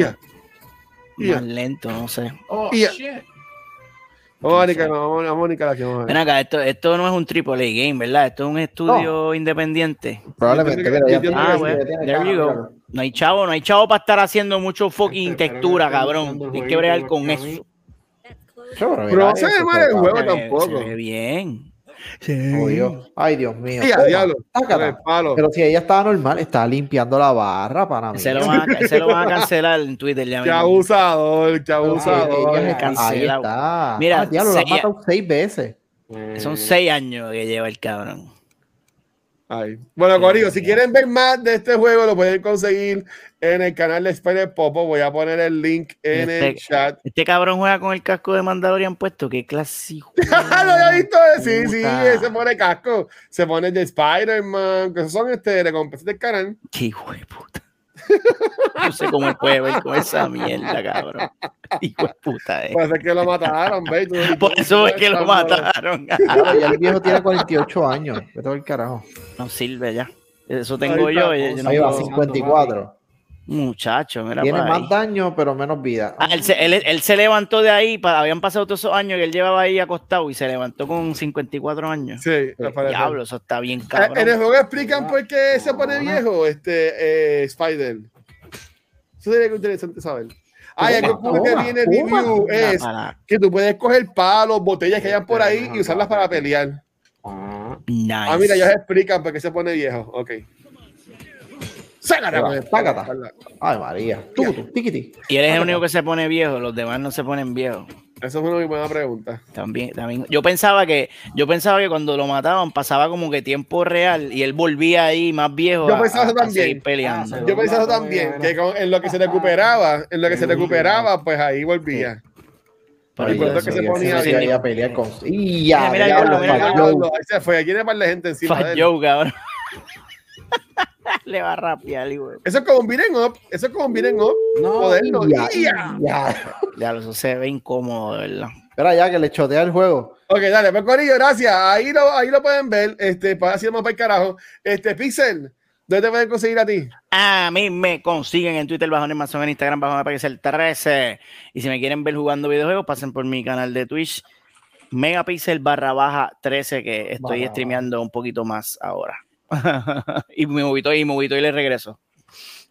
más lento, no sé. Oh, shit. Vamos, Mónica, no, vamos, vamos, Mónica, la que vamos a Ven ver. acá, esto, esto no es un triple A game, ¿verdad? Esto es un estudio independiente. Probablemente. Ah, bueno, there you go. claro. No hay chavo, no hay chavo para estar haciendo mucho fucking Espera, textura, cabrón. Tienes que bregar con a eso. Pero no se ve mal el juego tampoco. Se ve bien. Oh. Dios. Ay, Dios mío. Sí, a diablo. Pero si ella estaba normal, estaba limpiando la barra para mí. Se lo, van a, se lo van a cancelar en Twitter ya Qué abusador, qué abusador. Ella- Ahí está. Mira, ah, diablo, la han sería- matado seis veces. Son seis años que lleva el cabrón. Bueno, Corillo, si quieren ver más de este juego, lo pueden conseguir en el canal de Spider Popo. Voy a poner el link en el Este- chat. Este cabrón juega con el casco de Mandalorian puesto. Qué. Ah, lo había visto. Sí, sí, Puta. se pone casco. Se pone de Spider-Man. Que esos son este, recompensas del canal. Qué hijo de puta. No sé cómo él puede ver con esa mierda, cabrón. Hijo de puta, eh. Puede ser que lo mataron, tú- Por eso es que lo mataron. Claro, ya el viejo tiene 48 años. Vete el carajo. No sirve ya. Eso tengo yo. está. yo no Ahí va, puedo- 54. Muchacho, mira Tiene más ahí. daño, pero menos vida. Ah, él, se, él, él se levantó de ahí, pa- habían pasado todos esos años que él llevaba ahí acostado y se levantó con 54 años. Sí, parece. Diablo, eso está bien Eh, cabrón. En el juego explican por qué se pone viejo este eh, Spider. Eso sería que interesante saber. Ah, y algo cool que viene el review es Para- que tú puedes coger palos, botellas que hayan por ahí y usarlas para pelear. Ah, Nice. Ah, mira, ellos explican por qué se pone viejo. Ok. Sácate, Ahí pues, espalda. Ay, María. Tú, tú, tiquiti. Y él es el único que se pone viejo, los demás no se ponen viejos. Esa es una muy buena pregunta. También, también. Yo pensaba que, yo pensaba que cuando lo mataban pasaba como que tiempo real y él volvía ahí más viejo. Yo pensaba a- eso también. peleando. Ah, Yo pensé eso también, que con- en lo que se recuperaba, en lo que se recuperaba, pues ahí volvía. Pero Ay, yo- por eso que se ya ponía se bien. iba a pelear con. Y ya, Mira, mira, diablo, diablo, mira, falló. diablo. Ahí se fue, aquí tiene par de gente encima Fat de él. Joe, cabrón. Le va a rapear, güey. Eso es como un beat'em up, eso es como un beat'em up. No, Moderno. ya, Ya. ya. Ya, eso se ve incómodo, ¿verdad? Espera ya que le chotea el juego. Ok, dale, pues Corillo, gracias. Ahí lo, ahí lo pueden ver. Este, para así vamos para el carajo. Este, Pixel, ¿Dónde te pueden conseguir a ti? A mí me consiguen en Twitter bajo Amazon, en Instagram bajo el 13. Y si me quieren ver jugando videojuegos, pasen por mi canal de Twitch, Megapixel barra baja 13, que estoy streameando un poquito más ahora. y me movito y me movito y le regreso.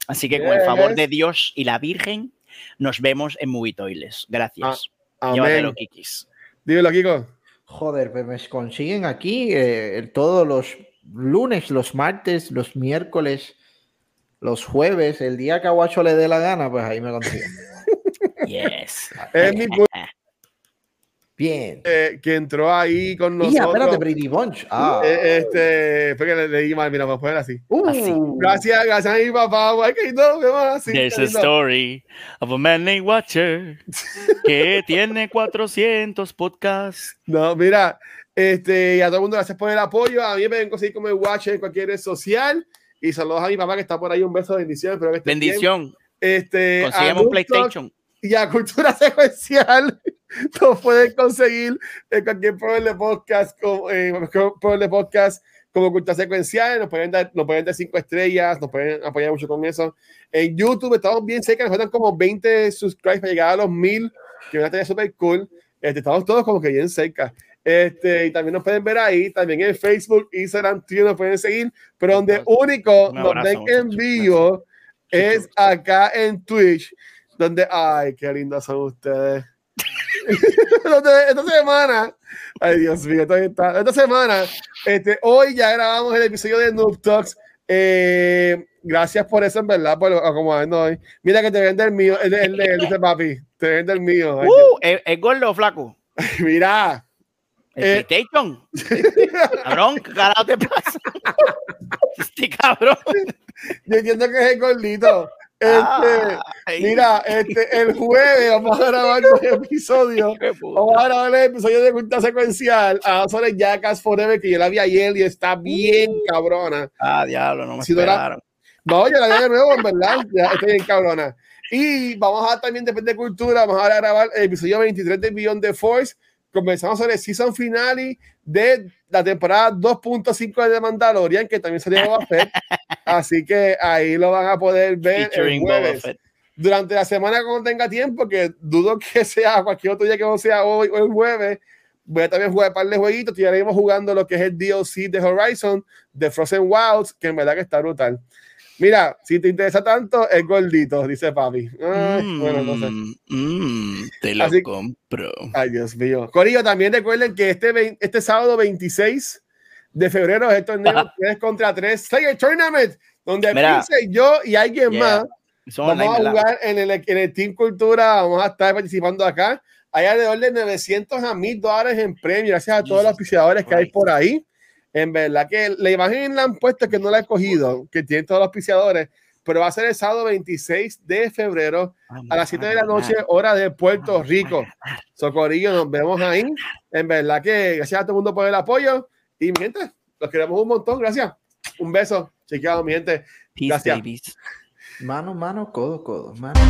Así que con el favor Yes. de Dios y la Virgen, nos vemos en Movitoiles. Gracias. Amén. Llévatelo, Kikis. Dímelo, Kiko. Joder, pues me consiguen aquí eh, todos los lunes, los martes, los miércoles, los jueves, el día que a Guacho le dé la gana, pues ahí me consiguen. Yes. Es mi pu- Bien. eh, que entró ahí con Y nosotros. espérate, Brady Bunch. Ah. Eh, este, fue que le leí mal, mira, vamos a poner así. Uh, así. Gracias, gracias a mi papá, guay, que no, qué más así. There's a lindo. story of a man named Watcher que tiene 400 podcasts. No, mira, este, y a todo el mundo gracias por el apoyo. A mí me pueden conseguir como el Watch en cualquier red social. Y saludos a mi papá que está por ahí. Un beso, bendiciones. Espero que bien. Bendición. Este, a Conseguimos un Noob Talk PlayStation. y a Cultura Secuencial nos pueden conseguir en cualquier programa de podcast, como, eh, de podcast como Cultura Secuencial, nos pueden dar, nos pueden dar cinco estrellas, nos pueden apoyar mucho con eso. En YouTube estamos bien cerca, nos faltan como 20 subscribes para llegar a los 1000, que van a estar súper cool. Este, estamos todos como que bien cerca. Este, y también nos pueden ver ahí, también en Facebook, Instagram, Twitter nos pueden seguir, pero donde único nos ven en vivo es acá en Twitch, donde, ay, qué lindos son ustedes. Donde esta semana, ay Dios mío, todavía está- esta semana, este, hoy ya grabamos el episodio de Noob Talks. Eh, gracias por eso, en verdad, por acomodarnos hoy. Mira que te vende el mío, el, el, el- dice papi, te vende el mío. Ay, Uh, ¿es, es gordo flaco? Mira, ¿El Eh. PlayStation? Cabrón, ¿qué carajo te pasa? Este cabrón. yo entiendo que es el gordito. Este, Ay, mira, este, el jueves vamos a grabar un episodio qué puta. Vamos a grabar el episodio de Culta Secuencial a sobre Jackass Forever, que yo la vi ayer y está bien cabrona. Ah, diablo, no me Si esperaron. No, yo la vi de nuevo, en verdad. Ya está bien cabrona. Y vamos a también, depende de cultura, vamos a grabar el episodio 23 de Beyond the Force. Comenzamos sobre el season finale de la temporada 2.5 de The Mandalorian, que también salió Boba Fett. Así que ahí lo van a poder ver el jueves durante la semana cuando tenga tiempo, que dudo que sea cualquier otro día que no sea hoy o el jueves, voy a también jugar un par de jueguitos, estaremos jugando lo que es el DLC de Horizon, de Frozen Wilds, que en verdad que está brutal. Mira, si te interesa tanto, es gordito, dice papi. Ay, bueno, no sé. Mm, mm, te lo Así- compro. Ay, Dios mío. Corillo, también recuerden que este, este sábado 26 de febrero es el torneo 3 contra 3 Slayer Tournament, donde. Prince, yo y alguien Yeah. más Son Vamos a jugar en el, en el Team Cultura, vamos a estar participando acá. Hay alrededor de 900 a 1000 dólares en premio, gracias a todos los Jesus auspiciadores que hay por ahí. En verdad que la imagen la han puesto que no la he cogido, que tienen todos los auspiciadores, pero va a ser el sábado 26 de febrero a las 7 de la noche, hora de Puerto Rico. Socorillo, nos vemos ahí. En verdad que gracias a todo el mundo por el apoyo. Y mi gente, los queremos un montón. Gracias. Un beso. Chequeado, mi gente. Peace, Gracias. babies. Mano, mano, codo, codo. Mano.